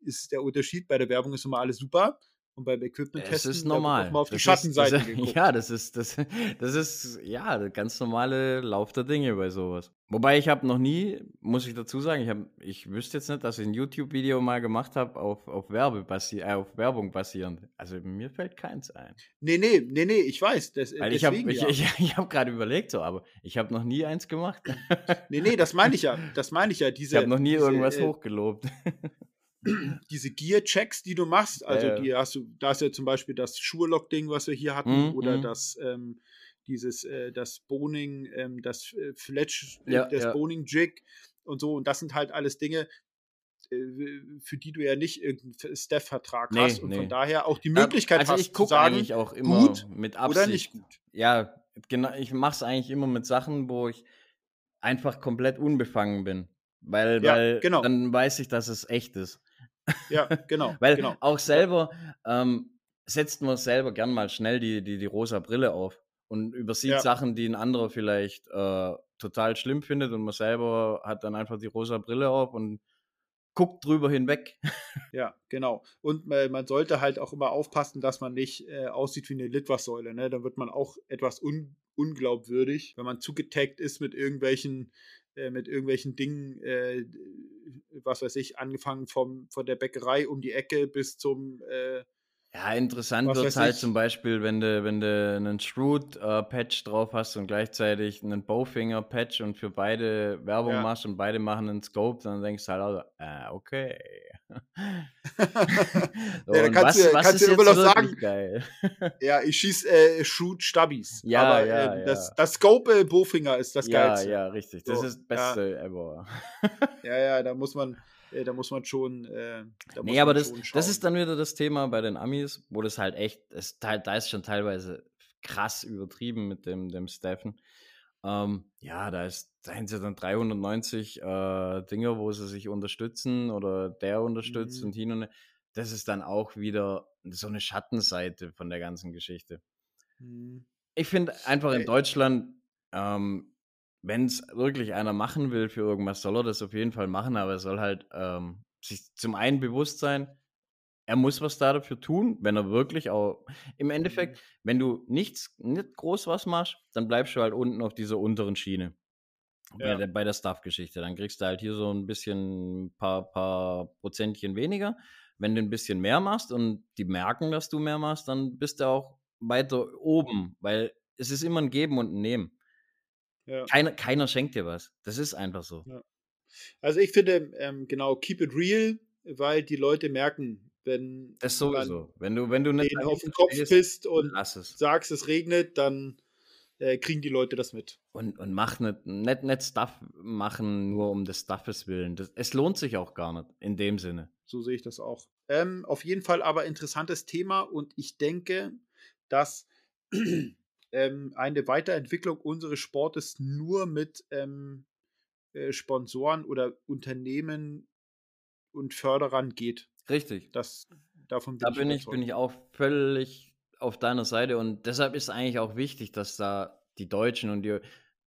ist der Unterschied, bei der Werbung ist immer alles super und beim Equipment es testen, ist normal. mal auf das die Schattenseite ist, [LAUGHS] das, Ja, das ist das, das ist ja ganz normale Lauf der Dinge bei sowas. Wobei ich habe noch nie, muss ich dazu sagen, ich, hab, ich wüsste jetzt nicht, dass ich ein YouTube-Video mal gemacht habe auf, auf, äh, auf Werbung basierend. Also mir fällt keins ein. Nee, nee, nee, nee, ich weiß. Das, Weil ich habe ich, ja. ich, [LAUGHS] ich hab gerade überlegt, so, aber ich habe noch nie eins gemacht. nee, nee, das meine ich ja. Das meine ich ja. Diese, ich habe noch nie diese, irgendwas äh, hochgelobt. [LAUGHS] diese Gear-Checks, die du machst, also ja, ja. die hast du, da ist ja zum Beispiel das Schuhelock-Ding, was wir hier hatten, mhm, oder mhm. das, ähm, dieses, äh, das Boning, ähm, das äh, Fletch, äh, ja, das Boning-Jig und so, und das sind halt alles Dinge, äh, für die du ja nicht irgendeinen Staff-Vertrag nee, hast und nee. von daher auch die Möglichkeit also hast ich gucke eigentlich auch immer gut mit Absicht. Oder nicht gut. Ja, genau, ich mache es eigentlich immer mit Sachen, wo ich einfach komplett unbefangen bin. Weil, ja, weil genau. dann weiß ich, dass es echt ist. Ja, genau. [LAUGHS] Weil genau. auch selber ähm, setzt man selber gern mal schnell die, die, die rosa Brille auf und übersieht ja. Sachen, die ein anderer vielleicht äh, total schlimm findet und man selber hat dann einfach die rosa Brille auf und guckt drüber hinweg. Ja, genau. Und äh, man sollte halt auch immer aufpassen, dass man nicht äh, aussieht wie eine Litwassäule. Ne? Dann wird man auch etwas un unglaubwürdig, wenn man zugetaggt ist mit irgendwelchen äh, mit irgendwelchen Dingen, äh, was weiß ich, angefangen vom, von der Bäckerei um die Ecke bis zum äh, ja, interessant wird es halt ich? zum Beispiel, wenn du, wenn du einen Shroot-Patch äh, drauf hast und gleichzeitig einen Bowfinger-Patch und für beide Werbung ja. machst und beide machen einen Scope, dann denkst du halt, also, äh, okay. [LAUGHS] so, ja, kannst was, du, was kannst du immer noch sagen, geil? [LAUGHS] ja, ich schieße äh, Shoot Stubbies. Ja, aber ja, äh, das, ja. das Scope äh, Bowfinger ist das ja, geilste. Ja, richtig. Das so, ist das Beste ever. ja, ja, da muss man, äh, da muss man schon. Äh, nee, aber das, das ist dann wieder das Thema bei den Amis, wo das halt echt, das, da ist schon teilweise krass übertrieben mit dem, dem Steffen. Ähm, ja, da, ist, da sind sie dann 390 äh, Dinge, wo sie sich unterstützen oder der unterstützt mhm. und hin und her. Das ist dann auch wieder so eine Schattenseite von der ganzen Geschichte. Mhm. Ich finde einfach in Deutschland, ähm, wenn es wirklich einer machen will für irgendwas, soll er das auf jeden Fall machen, aber er soll halt ähm, sich zum einen bewusst sein, er muss was da dafür tun, wenn er wirklich auch. Im Endeffekt, mhm. wenn du nichts, nicht groß was machst, dann bleibst du halt unten auf dieser unteren Schiene. Ja. Bei der, bei der Stuff-Geschichte. Dann kriegst du halt hier so ein bisschen, ein paar, paar Prozentchen weniger. Wenn du ein bisschen mehr machst und die merken, dass du mehr machst, dann bist du auch weiter oben, weil es ist immer ein Geben und ein Nehmen. Ja. Keiner, keiner schenkt dir was. Das ist einfach so. Ja. Also ich finde, ähm, genau, keep it real, weil die Leute merken, wenn das sowieso. Wenn du, wenn du nicht auf den Kopf bist und sagst, es regnet, dann äh, kriegen die Leute das mit. Und, und mach nicht, nicht, nicht Stuff machen, nur um des Stuffes willen. Das, es lohnt sich auch gar nicht, in dem Sinne. So sehe ich das auch. Ähm, auf jeden Fall aber interessantes Thema und ich denke, dass ähm, eine Weiterentwicklung unseres Sportes nur mit ähm, äh, Sponsoren oder Unternehmen und Förderern geht. Richtig. Das, davon bin da ich bin ich, bin ich auch völlig auf deiner Seite und deshalb ist eigentlich auch wichtig, dass da die Deutschen und die,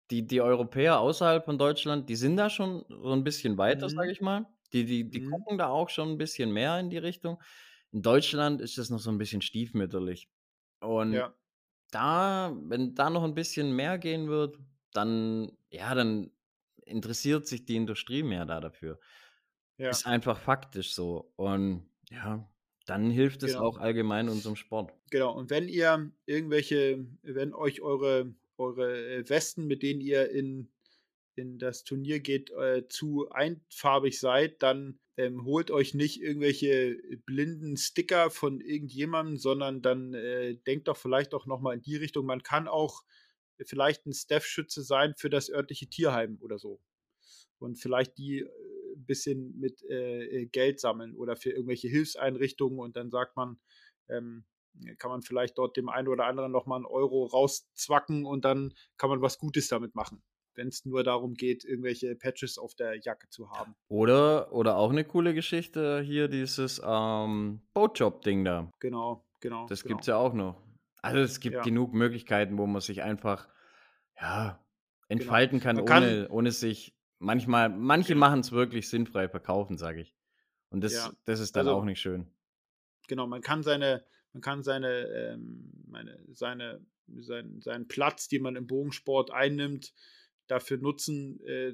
die, die Europäer außerhalb von Deutschland, die sind da schon so ein bisschen weiter, mhm. sage ich mal. Die, die, die mhm. gucken da auch schon ein bisschen mehr in die Richtung. In Deutschland ist das noch so ein bisschen stiefmütterlich. Und ja da, wenn da noch ein bisschen mehr gehen wird, dann, ja, dann interessiert sich die Industrie mehr da dafür. Ja. Ist einfach faktisch so. Und ja, dann hilft es genau. auch allgemein unserem Sport. Genau. Und wenn ihr irgendwelche, wenn euch eure, eure Westen, mit denen ihr in, in das Turnier geht, äh, zu einfarbig seid, dann ähm, holt euch nicht irgendwelche blinden Sticker von irgendjemandem, sondern dann äh, denkt doch vielleicht auch nochmal in die Richtung, man kann auch vielleicht ein Staff-Schütze sein für das örtliche Tierheim oder so. Und vielleicht die äh, ein bisschen mit äh, äh, Geld sammeln oder für irgendwelche Hilfseinrichtungen und dann sagt man, ähm, kann man vielleicht dort dem einen oder anderen nochmal einen Euro rauszwacken und dann kann man was Gutes damit machen wenn es nur darum geht, irgendwelche Patches auf der Jacke zu haben. Oder, oder auch eine coole Geschichte hier, dieses ähm, Boatjob-Ding da. Genau, genau. Das genau. gibt es ja auch noch. Also es gibt ja. genug Möglichkeiten, wo man sich einfach ja, genau. entfalten genau. kann, kann, ohne, ohne sich manchmal, manche genau. machen es wirklich sinnfrei verkaufen, sage ich. Und das, ja. das ist dann also, auch nicht schön. Genau, man kann seine, man kann seine, ähm, meine, seine, sein, seinen Platz, den man im Bogensport einnimmt, dafür nutzen, äh,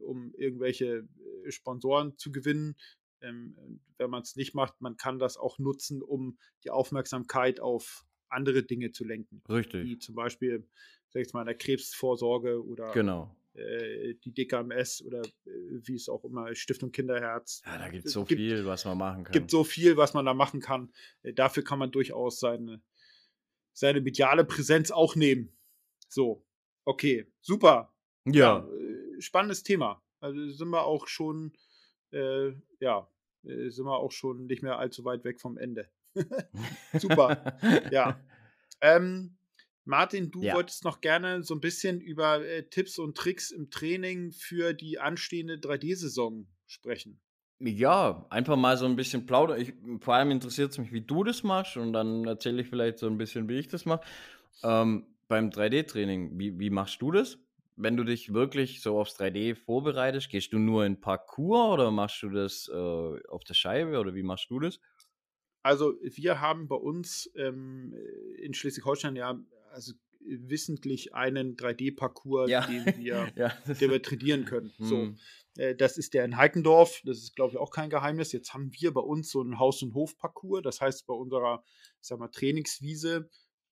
um irgendwelche äh, Sponsoren zu gewinnen. Ähm, wenn man es nicht macht, man kann das auch nutzen, um die Aufmerksamkeit auf andere Dinge zu lenken. Richtig. Wie zum Beispiel, sag ich mal, der Krebsvorsorge oder genau. äh, die DKMS oder äh, wie es auch immer, Stiftung Kinderherz. Ja, da gibt es so gibt, viel, was man machen kann. Es gibt so viel, was man da machen kann. Äh, dafür kann man durchaus seine, seine mediale Präsenz auch nehmen. So, okay, super. Ja. ja äh, spannendes Thema. Also sind wir auch schon, äh, ja, äh, sind wir auch schon nicht mehr allzu weit weg vom Ende. [LAUGHS] Super. ja. [LAUGHS] Ähm, Martin, du ja. wolltest noch gerne so ein bisschen über äh, Tipps und Tricks im Training für die anstehende 3D-Saison sprechen. Ja, einfach mal so ein bisschen plaudern. Ich, vor allem interessiert es mich, wie du das machst und dann erzähle ich vielleicht so ein bisschen, wie ich das mache. Ähm, beim 3D-Training, wie, wie machst du das? Wenn du dich wirklich so aufs 3D vorbereitest, gehst du nur in Parcours oder machst du das äh, auf der Scheibe oder wie machst du das? Also wir haben bei uns ähm, in Schleswig-Holstein ja also wissentlich einen 3D-Parcours, ja. den, [LAUGHS] wir, ja. den wir trainieren können. Mhm. So, äh, das ist der in Heikendorf. Das ist, glaube ich, auch kein Geheimnis. Jetzt haben wir bei uns so einen Haus- und Hof-Parcours. Das heißt, bei unserer sag mal, Trainingswiese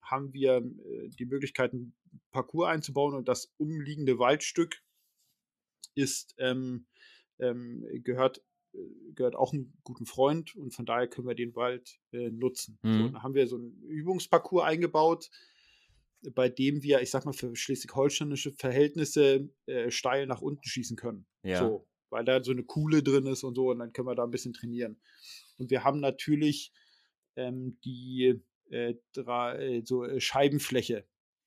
haben wir äh, die Möglichkeit, einen Parcours einzubauen und das umliegende Waldstück ist ähm, ähm, gehört gehört auch einem guten Freund und von daher können wir den Wald äh, nutzen. Mhm. So, dann haben wir so einen Übungsparcours eingebaut, bei dem wir, ich sag mal, für schleswig-holsteinische Verhältnisse äh, steil nach unten schießen können. Ja. So, weil da so eine Kuhle drin ist und so und dann können wir da ein bisschen trainieren. Und wir haben natürlich ähm, die äh, drei, äh, so äh, Scheibenfläche.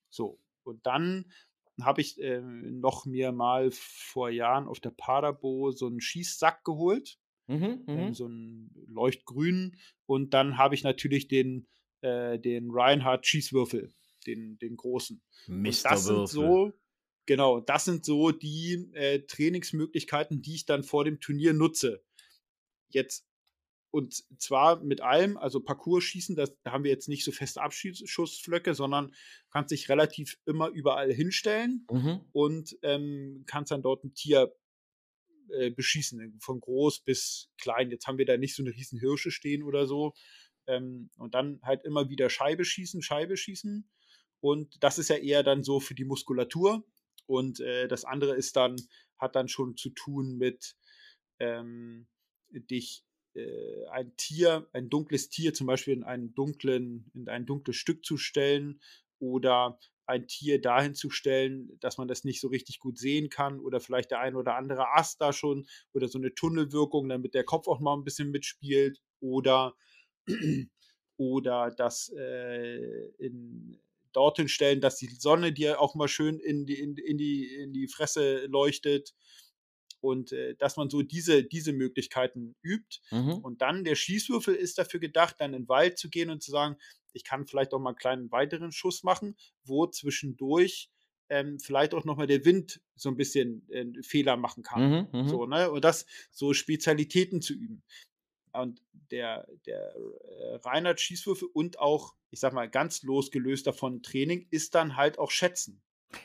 So. Und dann habe ich äh, noch mir mal vor Jahren auf der Paderbo so einen Schießsack geholt. Mhm, ähm, mhm. so einen leuchtgrünen. Und dann habe ich natürlich den, äh, den Reinhardt Schießwürfel, den, den großen. Mr. das sind so, genau, das sind so die Trainingsmöglichkeiten, die ich dann vor dem Turnier nutze. Jetzt und zwar mit allem, also Parcours schießen, das, da haben wir jetzt nicht so feste Abschussflöcke, sondern kannst dich relativ immer überall hinstellen mhm. und ähm, kannst dann dort ein Tier äh, beschießen, von groß bis klein. Jetzt haben wir da nicht so eine riesen Hirsche stehen oder so. Ähm, und dann halt immer wieder Scheibe schießen, Scheibe schießen. Und das ist ja eher dann so für die Muskulatur. Und äh, das andere ist dann, hat dann schon zu tun mit ähm, dich äh, ein Tier, ein dunkles Tier zum Beispiel in einen dunklen, in ein dunkles Stück zu stellen oder ein Tier dahin zu stellen, dass man das nicht so richtig gut sehen kann oder vielleicht der ein oder andere Ast da schon oder so eine Tunnelwirkung, damit der Kopf auch mal ein bisschen mitspielt oder [CLEARS THROAT] oder das äh, in, dorthin stellen, dass die Sonne dir auch mal schön in die, in, in die, in die Fresse leuchtet und äh, dass man so diese, diese Möglichkeiten übt. Mhm. Und dann der Schießwürfel ist dafür gedacht, dann in den Wald zu gehen und zu sagen, ich kann vielleicht auch mal einen kleinen weiteren Schuss machen, wo zwischendurch ähm, vielleicht auch nochmal der Wind so ein bisschen äh, Fehler machen kann. Mhm, mhm, so, ne? Und das so Spezialitäten zu üben. Und der, der äh, Reinhard Schießwürfel und auch, ich sag mal, ganz losgelöst davon Training ist dann halt auch Schätzen.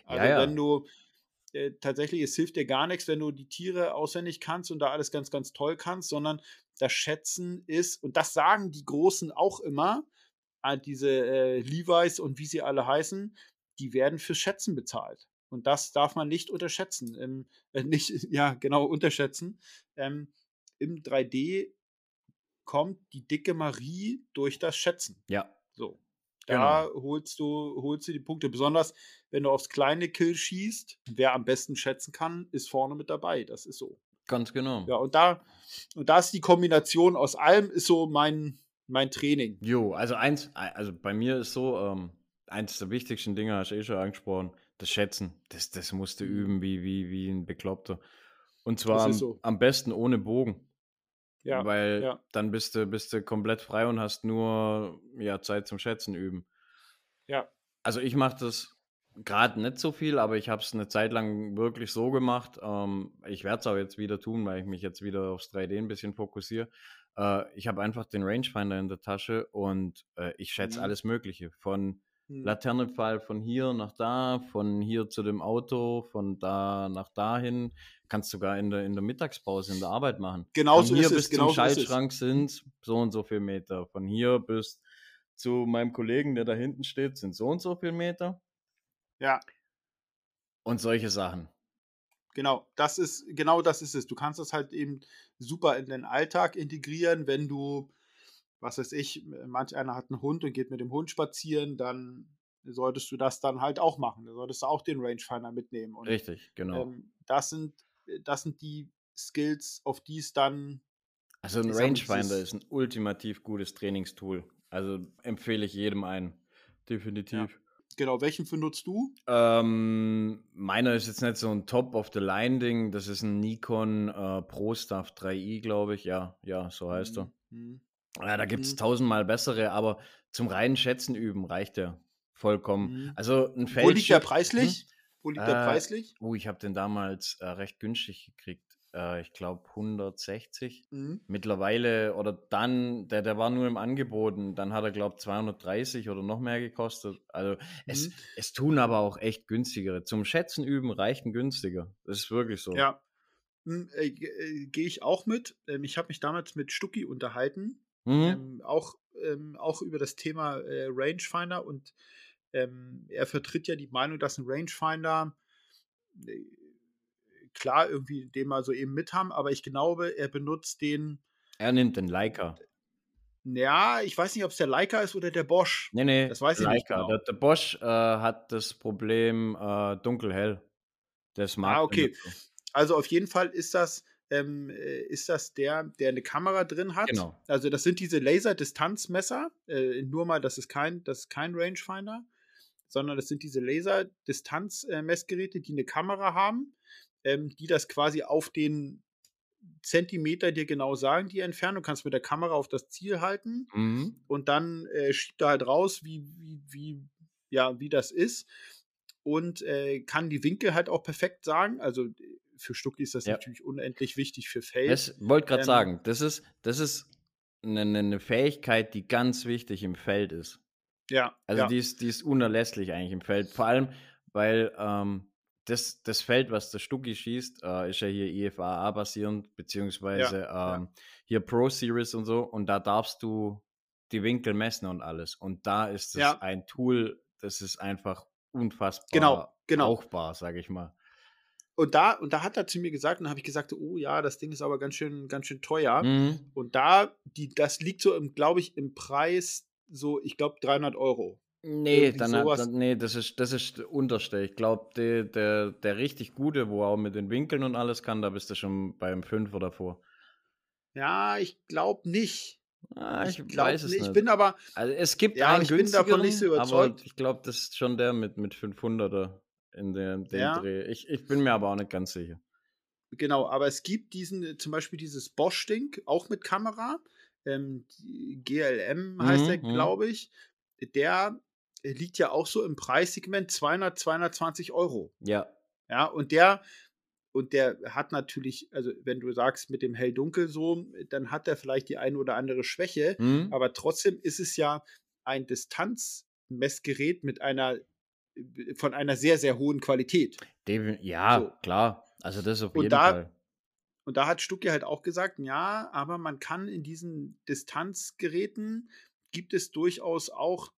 Also ja, ja. wenn du äh, tatsächlich, es hilft dir gar nichts, wenn du die Tiere auswendig kannst und da alles ganz, ganz toll kannst, sondern das Schätzen ist, und das sagen die Großen auch immer, diese äh, Levi's und wie sie alle heißen, die werden fürs Schätzen bezahlt. Und das darf man nicht unterschätzen. Ähm, äh, nicht, [LAUGHS] ja, genau, unterschätzen. Ähm, Im 3D kommt die dicke Marie durch das Schätzen. Ja. So. Da genau. holst du, holst du die Punkte. Besonders wenn du aufs kleine Kill schießt, wer am besten schätzen kann, ist vorne mit dabei. Das ist so. Ganz genau. Ja, und da, und da ist die Kombination aus allem, ist so mein, mein Training. Jo, also eins, also bei mir ist so, ähm, eins der wichtigsten Dinge, hast du eh schon angesprochen, das Schätzen. Das, das musst du mhm. üben wie, wie, wie ein Bekloppter. Und zwar am, so. am besten ohne Bogen. Ja, Weil ja. dann bist du, bist du komplett frei und hast nur ja, Zeit zum Schätzen üben. Ja. Also ich mache das gerade nicht so viel, aber ich habe es eine Zeit lang wirklich so gemacht. Ähm, ich werde es auch jetzt wieder tun, weil ich mich jetzt wieder aufs 3D ein bisschen fokussiere. Äh, ich habe einfach den Rangefinder in der Tasche und äh, ich schätze mhm. alles Mögliche. Von mhm. Laternenpfahl von hier nach da, von hier zu dem Auto, von da nach dahin. Kannst sogar in der, in der Mittagspause in der Arbeit machen. Genau so hier bis zum Schaltschrank sind so und so viele Meter. Von hier bis zu meinem Kollegen, der da hinten steht, sind so und so viele Meter. Ja. Und solche Sachen. Genau, das ist, genau das ist es. Du kannst das halt eben super in den Alltag integrieren, wenn du, was weiß ich, manch einer hat einen Hund und geht mit dem Hund spazieren, dann solltest du das dann halt auch machen. Da solltest du auch den Rangefinder mitnehmen. Und, Richtig, genau. Ähm, das, sind, das sind die Skills, auf die es dann. Also ein Rangefinder ist ein ultimativ gutes Trainingstool. Also empfehle ich jedem einen. Definitiv. Ja. Genau, welchen benutzt du? Ähm, meiner ist jetzt nicht so ein Top-of-the-Line-Ding. Das ist ein Nikon äh, ProStuff 3i, glaube ich. Ja, ja, so heißt er. Mhm. Ja, da gibt es mhm. tausendmal bessere, aber zum reinen Schätzen üben reicht der vollkommen. Mhm. Also ein Feld. Wo liegt der preislich? Wo liegt der äh, preislich? Oh, ich habe den damals äh, recht günstig gekriegt äh, ich glaube 160. Mhm. Mittlerweile oder dann, der, der war nur im Angebot, dann hat er glaube 230 oder noch mehr gekostet. Also mhm. es, es tun aber auch echt günstigere. Zum Schätzen üben reicht ein günstiger. Das ist wirklich so. Ja. Hm, äh, äh, Gehe ich auch mit. Ähm, ich habe mich damals mit Stucki unterhalten. Mhm. Ähm, auch, ähm, auch über das Thema äh, Rangefinder und ähm, er vertritt ja die Meinung, dass ein Rangefinder äh, klar irgendwie den mal so eben mit haben, aber ich glaube, er benutzt den. Er nimmt den Leica. Ja, ich weiß nicht, ob es der Leica ist oder der Bosch. Nee, nee, das weiß ich Leica. nicht. Genau. Der, der Bosch äh, hat das Problem äh, dunkel-hell. Das mag Ah, okay. Also auf jeden Fall ist das, ähm, äh, ist das der, der eine Kamera drin hat. Genau. Also das sind diese Laserdistanzmesser. Äh, nur mal, das ist kein, das ist kein Rangefinder, sondern das sind diese Laserdistanzmessgeräte, die eine Kamera haben ähm, die das quasi auf den Zentimeter dir genau sagen, die Entfernung. Du kannst mit der Kamera auf das Ziel halten mhm. und dann äh, schiebt er halt raus, wie, wie, wie, ja, wie das ist. Und äh, kann die Winkel halt auch perfekt sagen. Also für Stucki ist das ja. natürlich unendlich wichtig für Feld. Ich wollte gerade ähm, sagen, das ist, das ist eine, eine, Fähigkeit, die ganz wichtig im Feld ist. Ja. Also ja. Die, ist, die ist unerlässlich eigentlich im Feld. Vor allem, weil ähm, das, das Feld, was der Stucki schießt, äh, ist ja hier IFAA basierend, beziehungsweise ja, ähm, ja. hier Pro Series und so. Und da darfst du die Winkel messen und alles. Und da ist es ein Tool, das ist einfach unfassbar genau, genau. brauchbar, sage ich mal. Und da, und da hat er zu mir gesagt, und habe ich gesagt, oh ja, das Ding ist aber ganz schön, ganz schön teuer. Mhm. Und da, die, das liegt so, glaube ich, im Preis so, ich glaube, 300 Euro. Nee, dann, dann, nee, das ist, das ist der unterste. Ich glaube, der, der richtig gute, wo auch mit den Winkeln und alles kann, da bist du schon beim 5 oder vor. Ja, ich glaube nicht. Ah, ich, ich weiß es nicht. Ich bin aber. Also es gibt ja, einen ich bin davon nicht so überzeugt. Aber ich glaube, das ist schon der mit, mit 500er in der, dem ja. Dreh. Ich, ich bin mir aber auch nicht ganz sicher. Genau, aber es gibt diesen, zum Beispiel dieses Bosch-Ding, auch mit Kamera. Ähm, GLM heißt mhm, der, mhm. glaube ich. Der liegt ja auch so im Preissegment 200, 220 Euro. Ja. Ja, und der, und der hat natürlich, also wenn du sagst mit dem Hell-Dunkel so, dann hat er vielleicht die eine oder andere Schwäche, mhm. aber trotzdem ist es ja ein Distanzmessgerät mit einer von einer sehr, sehr hohen Qualität. Ja, so. klar. Also das auf jeden da, Fall. Und da hat Stucki halt auch gesagt, ja, aber man kann in diesen Distanzgeräten gibt es durchaus auch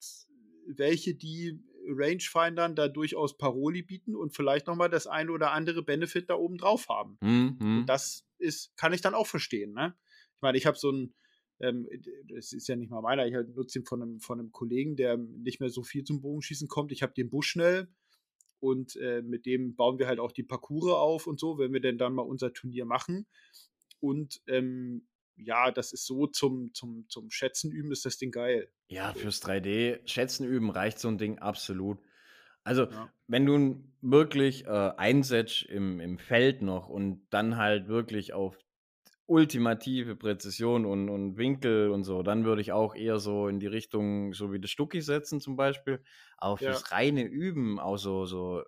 welche, die Rangefindern da durchaus Paroli bieten und vielleicht nochmal das eine oder andere Benefit da oben drauf haben. Mhm. Und das ist, kann ich dann auch verstehen. Ne? Ich meine, ich habe so ein, ähm, das ist ja nicht mal meiner, ich halt nutze ihn von einem, von einem Kollegen, der nicht mehr so viel zum Bogenschießen kommt. Ich habe den Buschnell und äh, mit dem bauen wir halt auch die Parcours auf und so, wenn wir denn dann mal unser Turnier machen. Und ähm, ja, das ist so zum, zum, zum Schätzen üben, ist das Ding geil. Ja, fürs 3D Schätzen üben reicht so ein Ding absolut. Also, ja. wenn du wirklich äh, einsetzt im, im Feld noch und dann halt wirklich auf ultimative Präzision und, und Winkel und so, dann würde ich auch eher so in die Richtung, so wie das Stucki setzen zum Beispiel. Aber fürs ja. reine Üben, auch so, so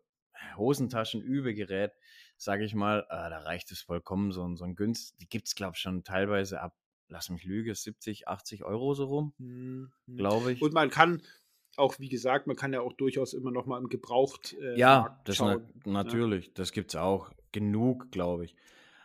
Hosentaschen-Übegerät, sage ich mal, äh, da reicht es vollkommen. So, so ein Günst, die gibt es, glaube ich, schon teilweise ab, lass mich lügen, 70, 80 Euro so rum, mhm. glaube ich. Und man kann, auch wie gesagt, man kann ja auch durchaus immer noch mal im Gebraucht. Äh, ja, das na ne? natürlich, ja. das gibt es auch genug, glaube ich.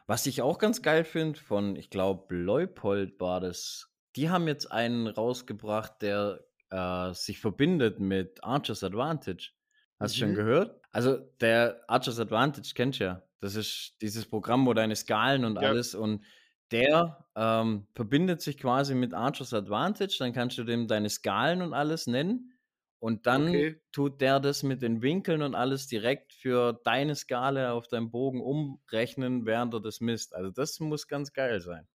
Was ich auch ganz geil finde, von, ich glaube, Leupold war das. Die haben jetzt einen rausgebracht, der äh, sich verbindet mit Archer's Advantage. Hast du mhm. schon gehört? Also, der Archer's Advantage kennst du ja. Das ist dieses Programm, wo deine Skalen und ja. alles und der ähm, verbindet sich quasi mit Archer's Advantage. Dann kannst du dem deine Skalen und alles nennen. Und dann okay. tut der das mit den Winkeln und alles direkt für deine Skala auf deinem Bogen umrechnen, während er das misst. Also das muss ganz geil sein.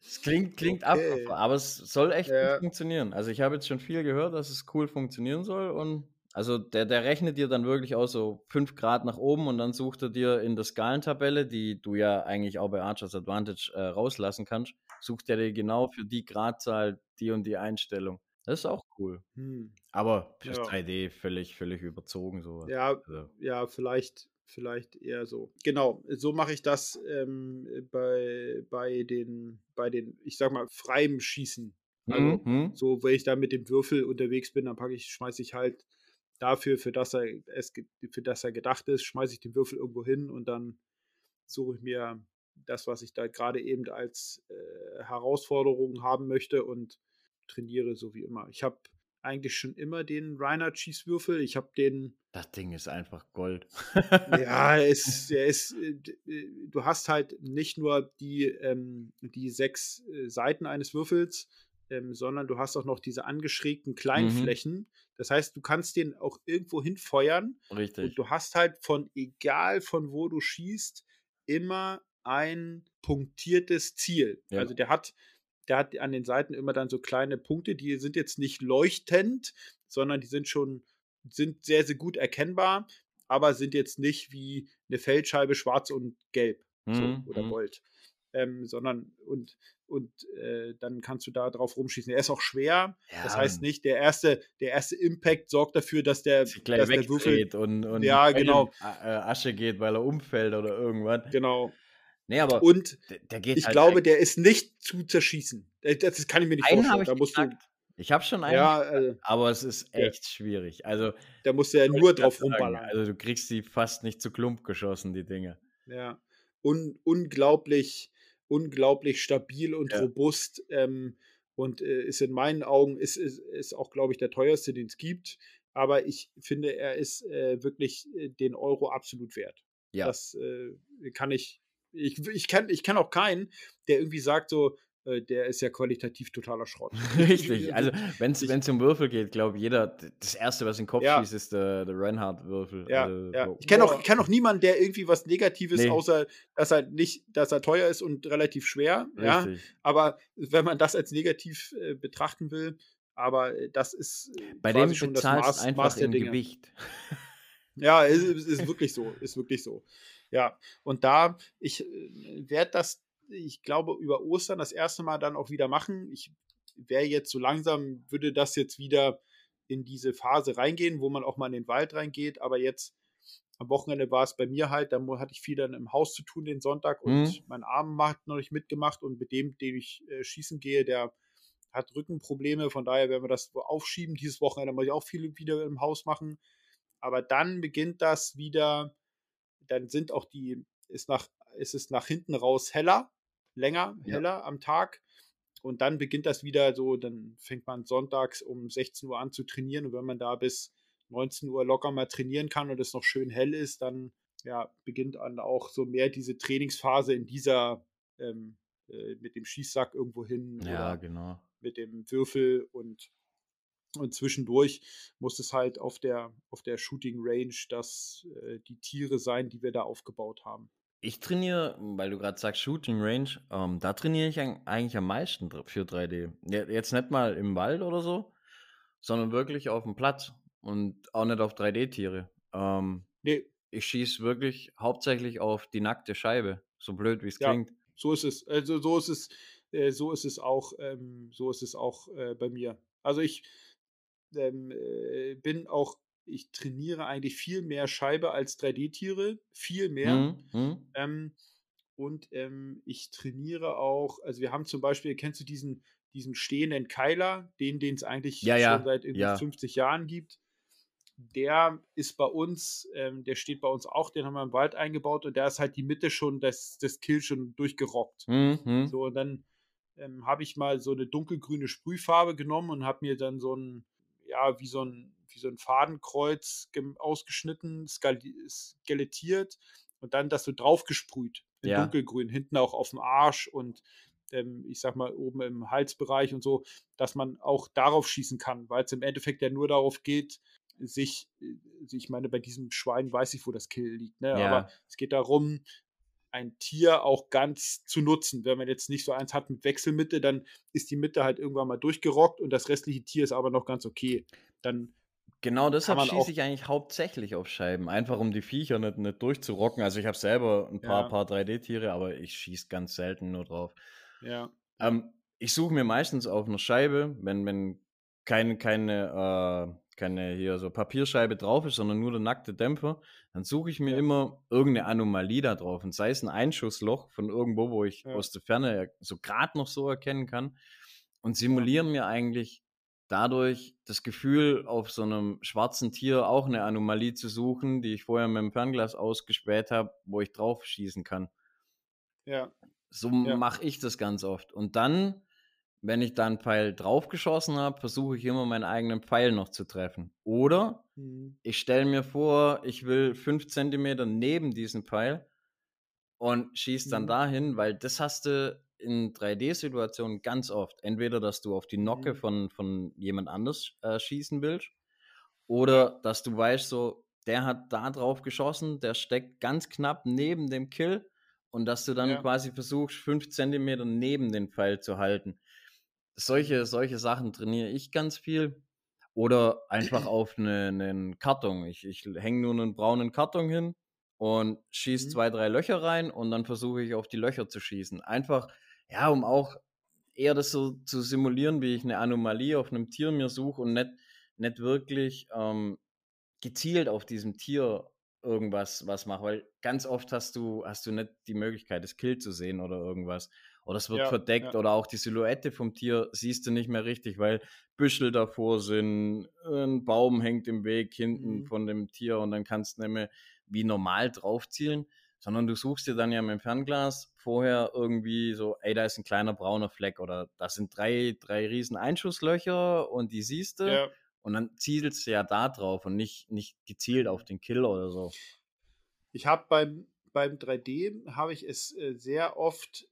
Es klingt, [LAUGHS] klingt okay. ab, aber es soll echt ja. gut funktionieren. Also ich habe jetzt schon viel gehört, dass es cool funktionieren soll und also der, der rechnet dir dann wirklich auch so 5 Grad nach oben und dann sucht er dir in der Skalentabelle, die du ja eigentlich auch bei Archer's Advantage äh, rauslassen kannst, sucht er dir genau für die Gradzahl die und die Einstellung. Das ist auch cool. Hm. Aber fürs ja. 3D völlig, völlig überzogen so. Ja, also. ja, vielleicht, vielleicht eher so. Genau, so mache ich das ähm, bei, bei den, bei den, ich sag mal, freiem Schießen. Also, mhm. so, wenn ich da mit dem Würfel unterwegs bin, dann packe ich, schmeiße ich halt dafür, für das er es, für das er gedacht ist, schmeiße ich den Würfel irgendwo hin und dann suche ich mir das, was ich da gerade eben als äh, Herausforderung haben möchte und trainiere, so wie immer. Ich habe eigentlich schon immer den Reiner Cheese-Würfel. Ich habe den. Das Ding ist einfach Gold. ja, es, [LAUGHS] er ist, äh, äh, du hast halt nicht nur die, ähm, die sechs äh, Seiten eines Würfels, ähm, sondern du hast auch noch diese angeschrägten kleinen mhm. Flächen. Das heißt, du kannst den auch irgendwo hinfeuern. Richtig. Und du hast halt von, egal von wo du schießt, immer ein punktiertes Ziel. Ja. Also der hat der hat an den Seiten immer dann so kleine Punkte, die sind jetzt nicht leuchtend, sondern die sind schon, sind sehr, sehr gut erkennbar, aber sind jetzt nicht wie eine Feldscheibe schwarz und gelb mhm. so, oder mhm. Gold. Ähm, sondern und, und äh, dann kannst du da drauf rumschießen. Er ist auch schwer. Ja. Das heißt nicht, der erste, der erste Impact sorgt dafür, dass der, dass der Würfel und, und ja, genau. Äh, Asche geht, weil er umfällt oder irgendwas. Genau. Nee, aber und ich halt glaube, der ist nicht zu zerschießen. Das kann ich mir nicht einen vorstellen. Ich da musst du, ich habe schon einen, ja, also, aber es ist echt ja. schwierig. Also da musst du ja nur drauf rumballern. Also du kriegst sie fast nicht zu Klump geschossen, die Dinge. Ja, Un unglaublich, unglaublich stabil und ja. robust. Ähm, und äh, ist in meinen Augen ist, ist, ist auch, glaube ich, der teuerste, den es gibt. Aber ich finde, er ist äh, wirklich äh, den Euro absolut wert. Ja. Das äh, kann ich ich, ich, kann, ich kann auch keinen, der irgendwie sagt so, äh, der ist ja qualitativ totaler Schrott. [LAUGHS] [LAUGHS] Richtig, also [LAUGHS] wenn es um Würfel geht, glaube ich, jeder, das Erste, was in den Kopf ja. schießt, ist der, der Reinhardt-Würfel. Ja, also, ja. Ich kenne auch, kenn auch niemanden, der irgendwie was Negatives, nee. außer dass er nicht, dass er teuer ist und relativ schwer. Richtig. Ja, aber wenn man das als negativ äh, betrachten will, aber äh, das ist äh, bei dem schon das Maß, einfach Maß der Dinge. Gewicht. Ja, ist, ist wirklich so, ist wirklich so. Ja, und da, ich äh, werde das, ich glaube, über Ostern das erste Mal dann auch wieder machen. Ich wäre jetzt so langsam, würde das jetzt wieder in diese Phase reingehen, wo man auch mal in den Wald reingeht, aber jetzt am Wochenende war es bei mir halt, da hatte ich viel dann im Haus zu tun den Sonntag und mhm. mein Arm hat noch nicht mitgemacht und mit dem, den ich äh, schießen gehe, der hat Rückenprobleme, von daher werden wir das aufschieben. Dieses Wochenende muss ich auch viel wieder im Haus machen. Aber dann beginnt das wieder dann sind auch die, ist, nach, ist es nach hinten raus heller, länger, heller ja. am Tag. Und dann beginnt das wieder so, dann fängt man sonntags um 16 Uhr an zu trainieren. Und wenn man da bis 19 Uhr locker mal trainieren kann und es noch schön hell ist, dann ja, beginnt dann auch so mehr diese Trainingsphase in dieser, ähm, äh, mit dem Schießsack irgendwo hin. Ja, genau. Mit dem Würfel und und zwischendurch muss es halt auf der, auf der Shooting Range das, äh, die Tiere sein, die wir da aufgebaut haben. Ich trainiere, weil du gerade sagst Shooting Range, ähm, da trainiere ich eigentlich am meisten für 3D. Jetzt nicht mal im Wald oder so, sondern wirklich auf dem Platz und auch nicht auf 3D-Tiere. Ähm, nee. Ich schieße wirklich hauptsächlich auf die nackte Scheibe, so blöd wie es ja. klingt. so ist es. Also so ist es, äh, so ist es auch, ähm, so ist es auch äh, bei mir. Also ich ähm, äh, bin auch, ich trainiere eigentlich viel mehr Scheibe als 3D-Tiere, viel mehr. Mhm. mhm. Ähm, und ähm, ich trainiere auch, also wir haben zum Beispiel, kennst du diesen, diesen stehenden Keiler, den es eigentlich ja, ja. schon seit ja. 50 Jahren gibt? Der ist bei uns, ähm, der steht bei uns auch, den haben wir im Wald eingebaut und da ist halt die Mitte schon, das, das Kill schon durchgerockt. Mhm. So, und dann ähm, habe ich mal so eine dunkelgrüne Sprühfarbe genommen und habe mir dann so ein, ja, wie so ein, wie so ein Fadenkreuz ausgeschnitten, skelettiert und dann das so draufgesprüht in ja. dunkelgrün, hinten auch auf dem Arsch und ähm, ich sag mal oben im Halsbereich und so, dass man auch darauf schießen kann, weil es im Endeffekt ja nur darauf geht, sich, äh, ich meine, bei diesem Schwein weiß ich, wo das Kill liegt, ne? Ja. aber es geht darum, ein Tier auch ganz zu nutzen. Wenn man jetzt nicht so eins hat mit Wechselmitte, dann ist die Mitte halt irgendwann mal durchgerockt und das restliche Tier ist aber noch ganz okay. Dann Genau deshalb schieße ich eigentlich hauptsächlich auf Scheiben, einfach um die Viecher nicht, nicht durchzurocken. Also ich habe selber ein paar, ja. paar 3D-Tiere, aber ich schieße ganz selten nur drauf. Ja. Ähm, ich suche mir meistens auf einer Scheibe, wenn, wenn kein, keine, äh, keine hier so Papierscheibe drauf ist, sondern nur der nackte Dämpfer, dann suche ich mir ja. immer irgendeine Anomalie da drauf. Und sei es ein Einschussloch von irgendwo, wo ich ja. aus der Ferne so gerade noch so erkennen kann. Und simulieren mir eigentlich dadurch das Gefühl, auf so einem schwarzen Tier auch eine Anomalie zu suchen, die ich vorher mit dem Fernglas ausgespäht habe, wo ich drauf schießen kann. Ja. So ja. mache ich das ganz oft. Und dann, wenn ich da einen Pfeil draufgeschossen habe, versuche ich immer meinen eigenen Pfeil noch zu treffen. Oder mhm. ich stelle mir vor, ich will fünf Zentimeter neben diesen Pfeil und schieße dann mhm. dahin, weil das hast du in 3D-Situationen ganz oft. Entweder, dass du auf die Nocke mhm. von, von jemand anders äh, schießen willst, oder dass du weißt, so, der hat da drauf geschossen, der steckt ganz knapp neben dem Kill und dass du dann ja. quasi versuchst, fünf Zentimeter neben den Pfeil zu halten. Solche, solche Sachen trainiere ich ganz viel. Oder einfach [CLEARS THROAT] auf einen eine Karton. Ich, ich hänge nur einen braunen Karton hin und schieße mhm. zwei, drei Löcher rein und dann versuche ich auf die Löcher zu schießen. Einfach, ja, um auch eher das so zu simulieren, wie ich eine Anomalie auf einem Tier mir suche und nicht, nicht wirklich ähm, gezielt auf diesem Tier irgendwas was mache, weil ganz oft hast du, hast du nicht die Möglichkeit, das Kill zu sehen oder irgendwas. Oder es wird ja, verdeckt ja. oder auch die Silhouette vom Tier siehst du nicht mehr richtig, weil Büschel davor sind, ein Baum hängt im Weg hinten mhm. von dem Tier und dann kannst du nicht mehr wie normal drauf zielen sondern du suchst dir dann ja mit dem Fernglas vorher irgendwie so, ey, da ist ein kleiner brauner Fleck oder das sind drei, drei riesen Einschusslöcher und die siehst du ja. und dann zielst du ja da drauf und nicht, nicht gezielt auf den Kill oder so. Ich habe beim, beim 3D habe ich es äh, sehr oft,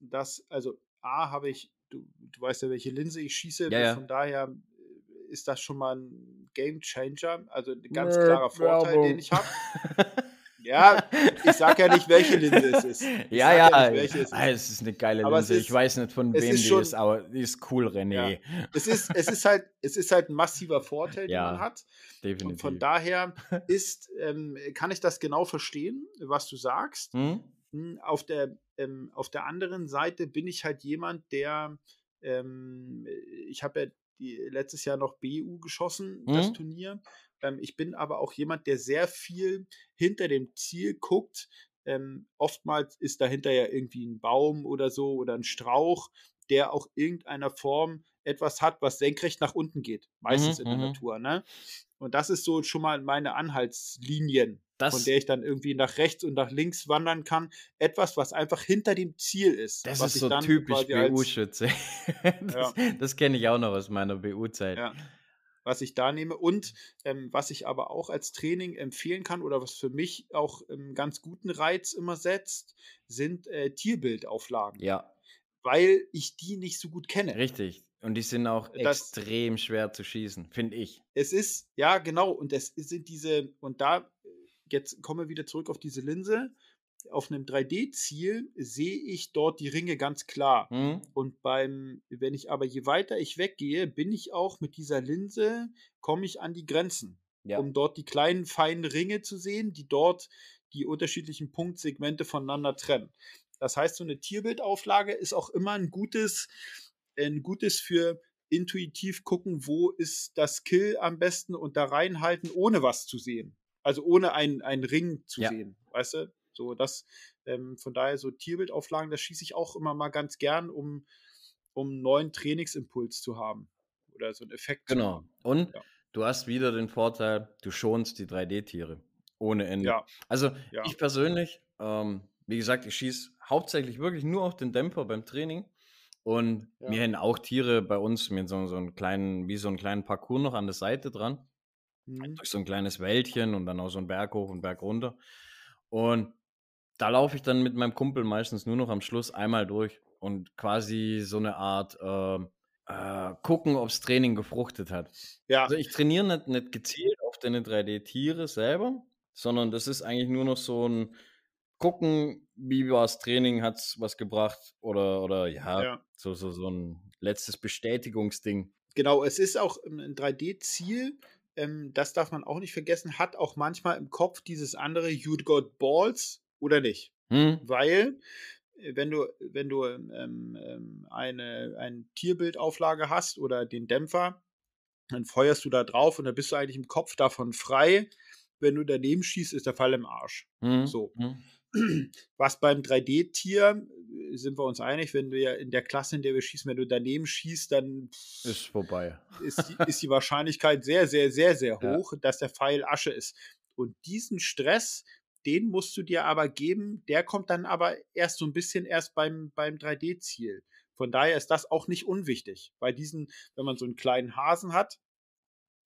dass, also A, habe ich, du, du weißt ja, welche Linse ich schieße, ja, ja. von daher äh, ist das schon mal ein Game Changer, also ein ganz klarer Vorteil, den ich habe. [LAUGHS] Ja, ich sag ja nicht, welche Linse es ist. Ich ja, ja, ja es, ist. Ah, es ist eine geile aber Linse. Ist, ich weiß nicht, von wem ist die schon, ist, aber die ist cool, René. Ja. Es, ist, es, ist halt, es ist halt ein massiver Vorteil, den ja, man hat. Definitiv. Und von daher [LAUGHS] ist, ähm, kann ich das genau verstehen, was du sagst. Hm? Auf, der, ähm, auf der anderen Seite bin ich halt jemand, der, ähm, ich habe ja die, letztes Jahr noch BU geschossen, hm? das Turnier. Ähm, ich bin aber auch jemand, der sehr viel hinter dem Ziel guckt. Ähm, oftmals ist dahinter ja irgendwie ein Baum oder so oder ein Strauch, der auch irgendeiner Form etwas hat, was senkrecht nach unten geht. Meistens mhm, in der mhm. Natur. Ne? Und das ist so schon mal meine Anhaltslinien, das, von der ich dann irgendwie nach rechts und nach links wandern kann. Etwas, was einfach hinter dem Ziel ist. Das ist so typisch BU-Schütze. [LAUGHS] das, ja. das kenne ich auch noch aus meiner BU-Zeit. Ja was ich da nehme. Und ähm, was ich aber auch als Training empfehlen kann oder was für mich auch einen ganz guten Reiz immer setzt, sind äh, Tierbildauflagen. Ja. Weil ich die nicht so gut kenne. Richtig. Und die sind auch das, extrem schwer zu schießen, finde ich. Es ist, ja, genau. Und es sind diese, und da, äh, jetzt kommen wir wieder zurück auf diese Linse auf einem 3D-Ziel sehe ich dort die Ringe ganz klar. Mhm. Und beim, wenn ich aber je weiter ich weggehe, bin ich auch mit dieser Linse, komme ich an die Grenzen, ja. um dort die kleinen, feinen Ringe zu sehen, die dort die unterschiedlichen Punktsegmente voneinander trennen. Das heißt, so eine Tierbildauflage ist auch immer ein gutes, ein gutes für intuitiv gucken, wo ist das Kill am besten und da reinhalten, ohne was zu sehen. Also ohne einen, einen Ring zu ja. sehen, weißt du? So, das, ähm, von daher so Tierbildauflagen, das schieße ich auch immer mal ganz gern, um, um einen neuen Trainingsimpuls zu haben. Oder so einen Effekt. Genau. Und ja. du hast wieder den Vorteil, du schonst die 3D-Tiere. Ohne Ende. Ja. Also ich persönlich, ähm, wie gesagt, ich schieße hauptsächlich wirklich nur auf den Dämpfer beim Training. Und ja. wir haben auch Tiere bei uns mit so, so einem kleinen, wie so einen kleinen Parcours noch an der Seite dran. Mhm. Durch so ein kleines Wäldchen und dann auch so einen Berg hoch und Berg runter. Und da laufe ich dann mit meinem Kumpel meistens nur noch am Schluss einmal durch und quasi so eine Art äh, äh, gucken, ob das Training gefruchtet hat. Ja. Also ich trainiere nicht, nicht gezielt auf deine 3D-Tiere selber, sondern das ist eigentlich nur noch so ein gucken, wie war das Training, hat es was gebracht oder, oder ja, ja, So, so, so ein letztes Bestätigungsding. Genau, es ist auch ein 3D-Ziel, ähm, das darf man auch nicht vergessen, hat auch manchmal im Kopf dieses andere You got balls oder nicht. Hm. Weil, äh, wenn du, wenn du ähm, ähm, eine ein Tierbildauflage hast oder den Dämpfer, dann feuerst du da drauf und dann bist du eigentlich im Kopf davon frei. Wenn du daneben schießt, ist der Fall im Arsch. Hm. So. Hm. Was beim 3D-Tier äh, sind wir uns einig, wenn wir in der Klasse, in der wir schießen, wenn du daneben schießt, dann ist vorbei. Ist die, ist die Wahrscheinlichkeit sehr, sehr, sehr, sehr hoch, ja. dass der Pfeil Asche ist. Und diesen Stress, den musst du dir aber geben, der kommt dann aber erst so ein bisschen erst beim, beim 3D-Ziel. Von daher ist das auch nicht unwichtig. Bei diesen, wenn man so einen kleinen Hasen hat,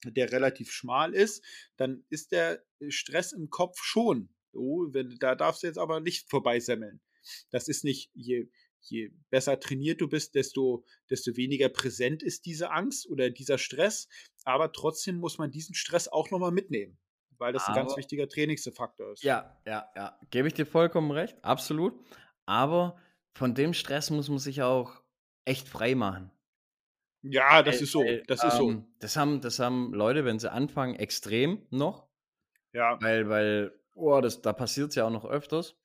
der relativ schmal ist, dann ist der Stress im Kopf schon Oh, wenn, da darfst du jetzt aber nicht vorbeisemmeln. Das ist nicht, je, je besser trainiert du bist, desto, desto weniger präsent ist diese Angst oder dieser Stress. Aber trotzdem muss man diesen Stress auch nochmal mitnehmen, weil das aber, ein ganz wichtiger Trainingsfaktor ist. Ja, ja, ja. Gebe ich dir vollkommen recht, absolut. Aber von dem Stress muss man sich auch echt frei machen. Ja, das ist so. Das ist ähm, so. Das haben, das haben Leute, wenn sie anfangen, extrem noch. Ja. Weil, weil Oh, das, da passiert es ja auch noch öfters.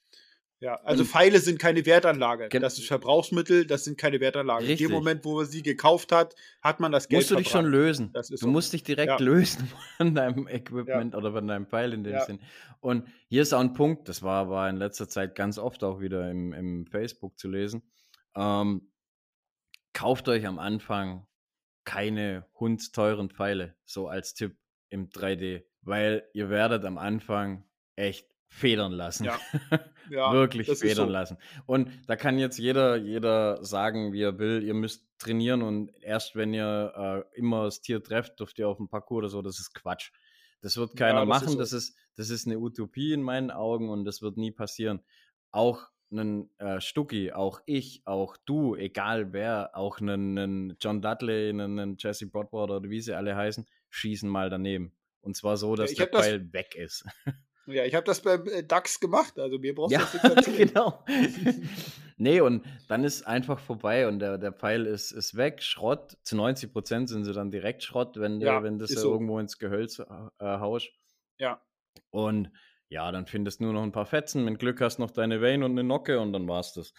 Ja, also Pfeile sind keine Wertanlage. Das ist Verbrauchsmittel, das sind keine Wertanlagen. Richtig. In dem Moment, wo man sie gekauft hat, hat man das Geld Musst du dich schon lösen. du so. musst dich direkt ja. lösen [LAUGHS] von deinem Equipment ja. oder von deinem Pfeil in dem ja. Sinn. Und hier ist auch ein Punkt, das war, war in letzter Zeit ganz oft auch wieder im, im Facebook zu lesen. Ähm, kauft euch am Anfang keine hundsteuren Pfeile, so als Tipp im 3D, weil ihr werdet am Anfang echt federn lassen. Ja. [LAUGHS] ja Wirklich federn so. lassen. Und da kann jetzt jeder, jeder sagen, wie er will, ihr müsst trainieren und erst wenn ihr äh, immer das Tier trefft, dürft ihr auf dem Parcours oder so, das ist Quatsch. Das wird keiner ja, das machen, ist so. das, ist, das ist eine Utopie in meinen Augen und das wird nie passieren. Auch einen äh, Stucki, auch ich, auch du, egal wer, auch einen, einen John Dudley, einen, einen Jesse Broadwater oder wie sie alle heißen, schießen mal daneben. Und zwar so, dass ja, der Pfeil weg ist. Ja, ich habe das beim äh, DAX gemacht, also mir brauchst du ja, das nicht [LAUGHS] genau. [LAUGHS] nee, und dann ist einfach vorbei und der, der Pfeil ist, ist weg, Schrott. Zu 90 Prozent sind sie dann direkt Schrott, wenn, ja, wenn das so. irgendwo ins Gehölz äh, haust. Ja. Und ja, dann findest du nur noch ein paar Fetzen. Wenn Glück hast, noch deine Wayne und eine Nocke und dann war's das.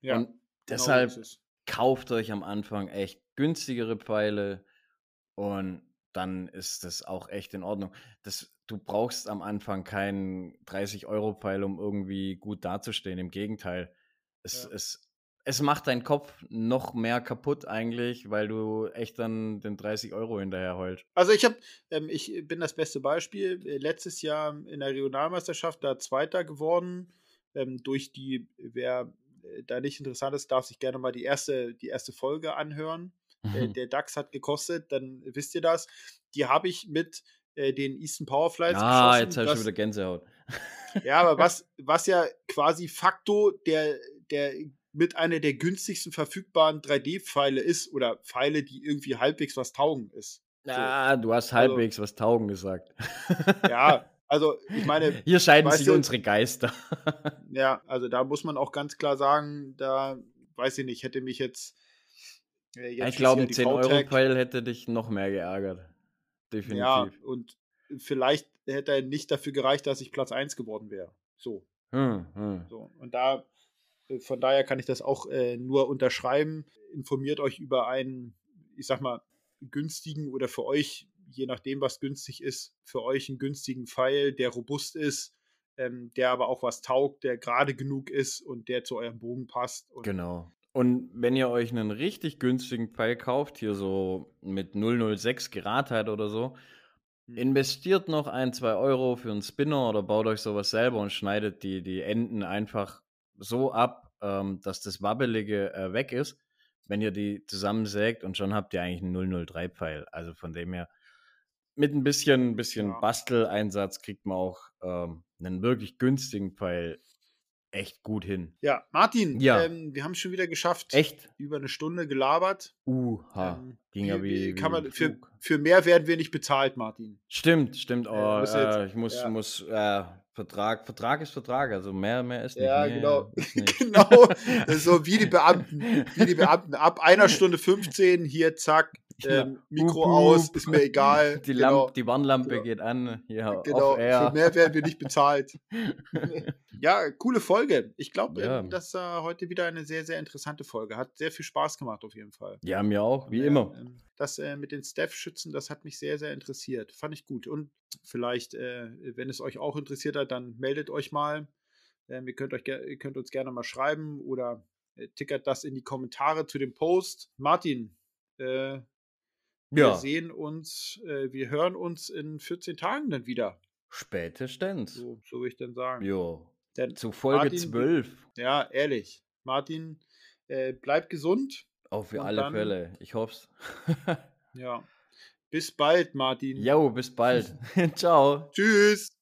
Ja. Und genau deshalb genau kauft euch am Anfang echt günstigere Pfeile und dann ist das auch echt in Ordnung. Das, du brauchst am Anfang keinen 30-Euro-Pfeil, um irgendwie gut dazustehen. Im Gegenteil, es, ja. es, es macht deinen Kopf noch mehr kaputt eigentlich, weil du echt dann den 30 Euro hinterher heulst. Also ich habe, ähm, ich bin das beste Beispiel. Äh, letztes Jahr in der Regionalmeisterschaft da Zweiter geworden. Ähm, durch die, wer äh, da nicht interessant ist, darf sich gerne mal die erste, die erste Folge anhören. Mhm. [LAUGHS] der DAX hat gekostet, dann wisst ihr das. Die habe ich mit äh, den Eastern Powerflights ah, geschossen. jetzt habe ich schon wieder Gänsehaut. Ja, aber [LAUGHS] was, was ja quasi facto der, der mit einer der günstigsten verfügbaren 3D-Pfeile ist oder Pfeile, die irgendwie halbwegs was taugen ist. Ah, du hast also halbwegs also, was taugen gesagt. Ja, also ich meine. [LAUGHS] Hier scheiden sich du, unsere Geister. [LAUGHS] Ja, also da muss man auch ganz klar sagen, da weiß ich nicht, hätte mich jetzt ja, ich glaube, ein 10-Euro-Pfeil hätte dich noch mehr geärgert. Definitiv. Ja, und vielleicht hätte er nicht dafür gereicht, dass ich Platz 1 geworden wäre. So. Hm, hm. so. Und da, äh, von daher kann ich das auch äh, nur unterschreiben. Informiert euch über einen, ich sag mal, günstigen oder für euch, je nachdem, was günstig ist, für euch einen günstigen Pfeil, der robust ist, ähm, der aber auch was taugt, der gerade genug ist und der zu eurem Bogen passt. genau. Und wenn ihr euch einen richtig günstigen Pfeil kauft, hier so mit 006 Geradheit oder so, hm. investiert noch ein, zwei Euro für einen Spinner oder baut euch sowas selber und schneidet die, die Enden einfach so ab, ähm, dass das Wabbelige äh, weg ist, wenn ihr die zusammensägt und schon habt ihr eigentlich einen 003-Pfeil. Also von dem her, mit ein bisschen, bisschen ja. Basteleinsatz kriegt man auch ähm, einen wirklich günstigen Pfeil echt gut hin. Ja, Martin, ja. Ähm, wir haben es schon wieder geschafft. Echt? Über eine Stunde gelabert. Uha. Ähm, Ging ja wie, wie, kann man, für, für mehr werden wir nicht bezahlt, Martin. Stimmt, stimmt. Oh, äh, ich muss, ja. muss äh, Vertrag, Vertrag ist Vertrag, also mehr, mehr ist nicht. Ja, nee, genau. [LAUGHS] genau. [LAUGHS] so wie die Beamten. Wie die Beamten. Ab einer Stunde 15 hier, zack, ähm, Mikro uh, aus, ist mir egal. [LAUGHS] Die, genau. Lamp, die Warnlampe genau. geht an. Ja, genau, für mehr werden wir nicht bezahlt. [LAUGHS] ja, coole Folge. Ich glaube, ja. dass äh, heute wieder eine sehr, sehr interessante Folge. Hat sehr viel Spaß gemacht auf jeden Fall. Ja, mir auch, wie immer. Ähm, das äh, mit den Staff-Schützen, das hat mich sehr, sehr interessiert. Fand ich gut. Und vielleicht, äh, wenn es euch auch interessiert hat, dann meldet euch mal. Ähm, ihr, könnt euch, ihr könnt uns gerne mal schreiben oder äh, tickert das in die Kommentare zu dem Post. Martin, äh, wir ja. sehen uns, äh, wir hören uns in 14 Tagen dann wieder. Spätestens. So, so will ich dann sagen. Jo. Denn Zu Folge Martin, 12. Ja, ehrlich. Martin, äh, bleib gesund. Auf alle dann, Fälle. Ich hoff's. [LAUGHS] ja. Bis bald, Martin. Jo, bis bald. [LAUGHS] [LAUGHS] Ciao. Tschüss.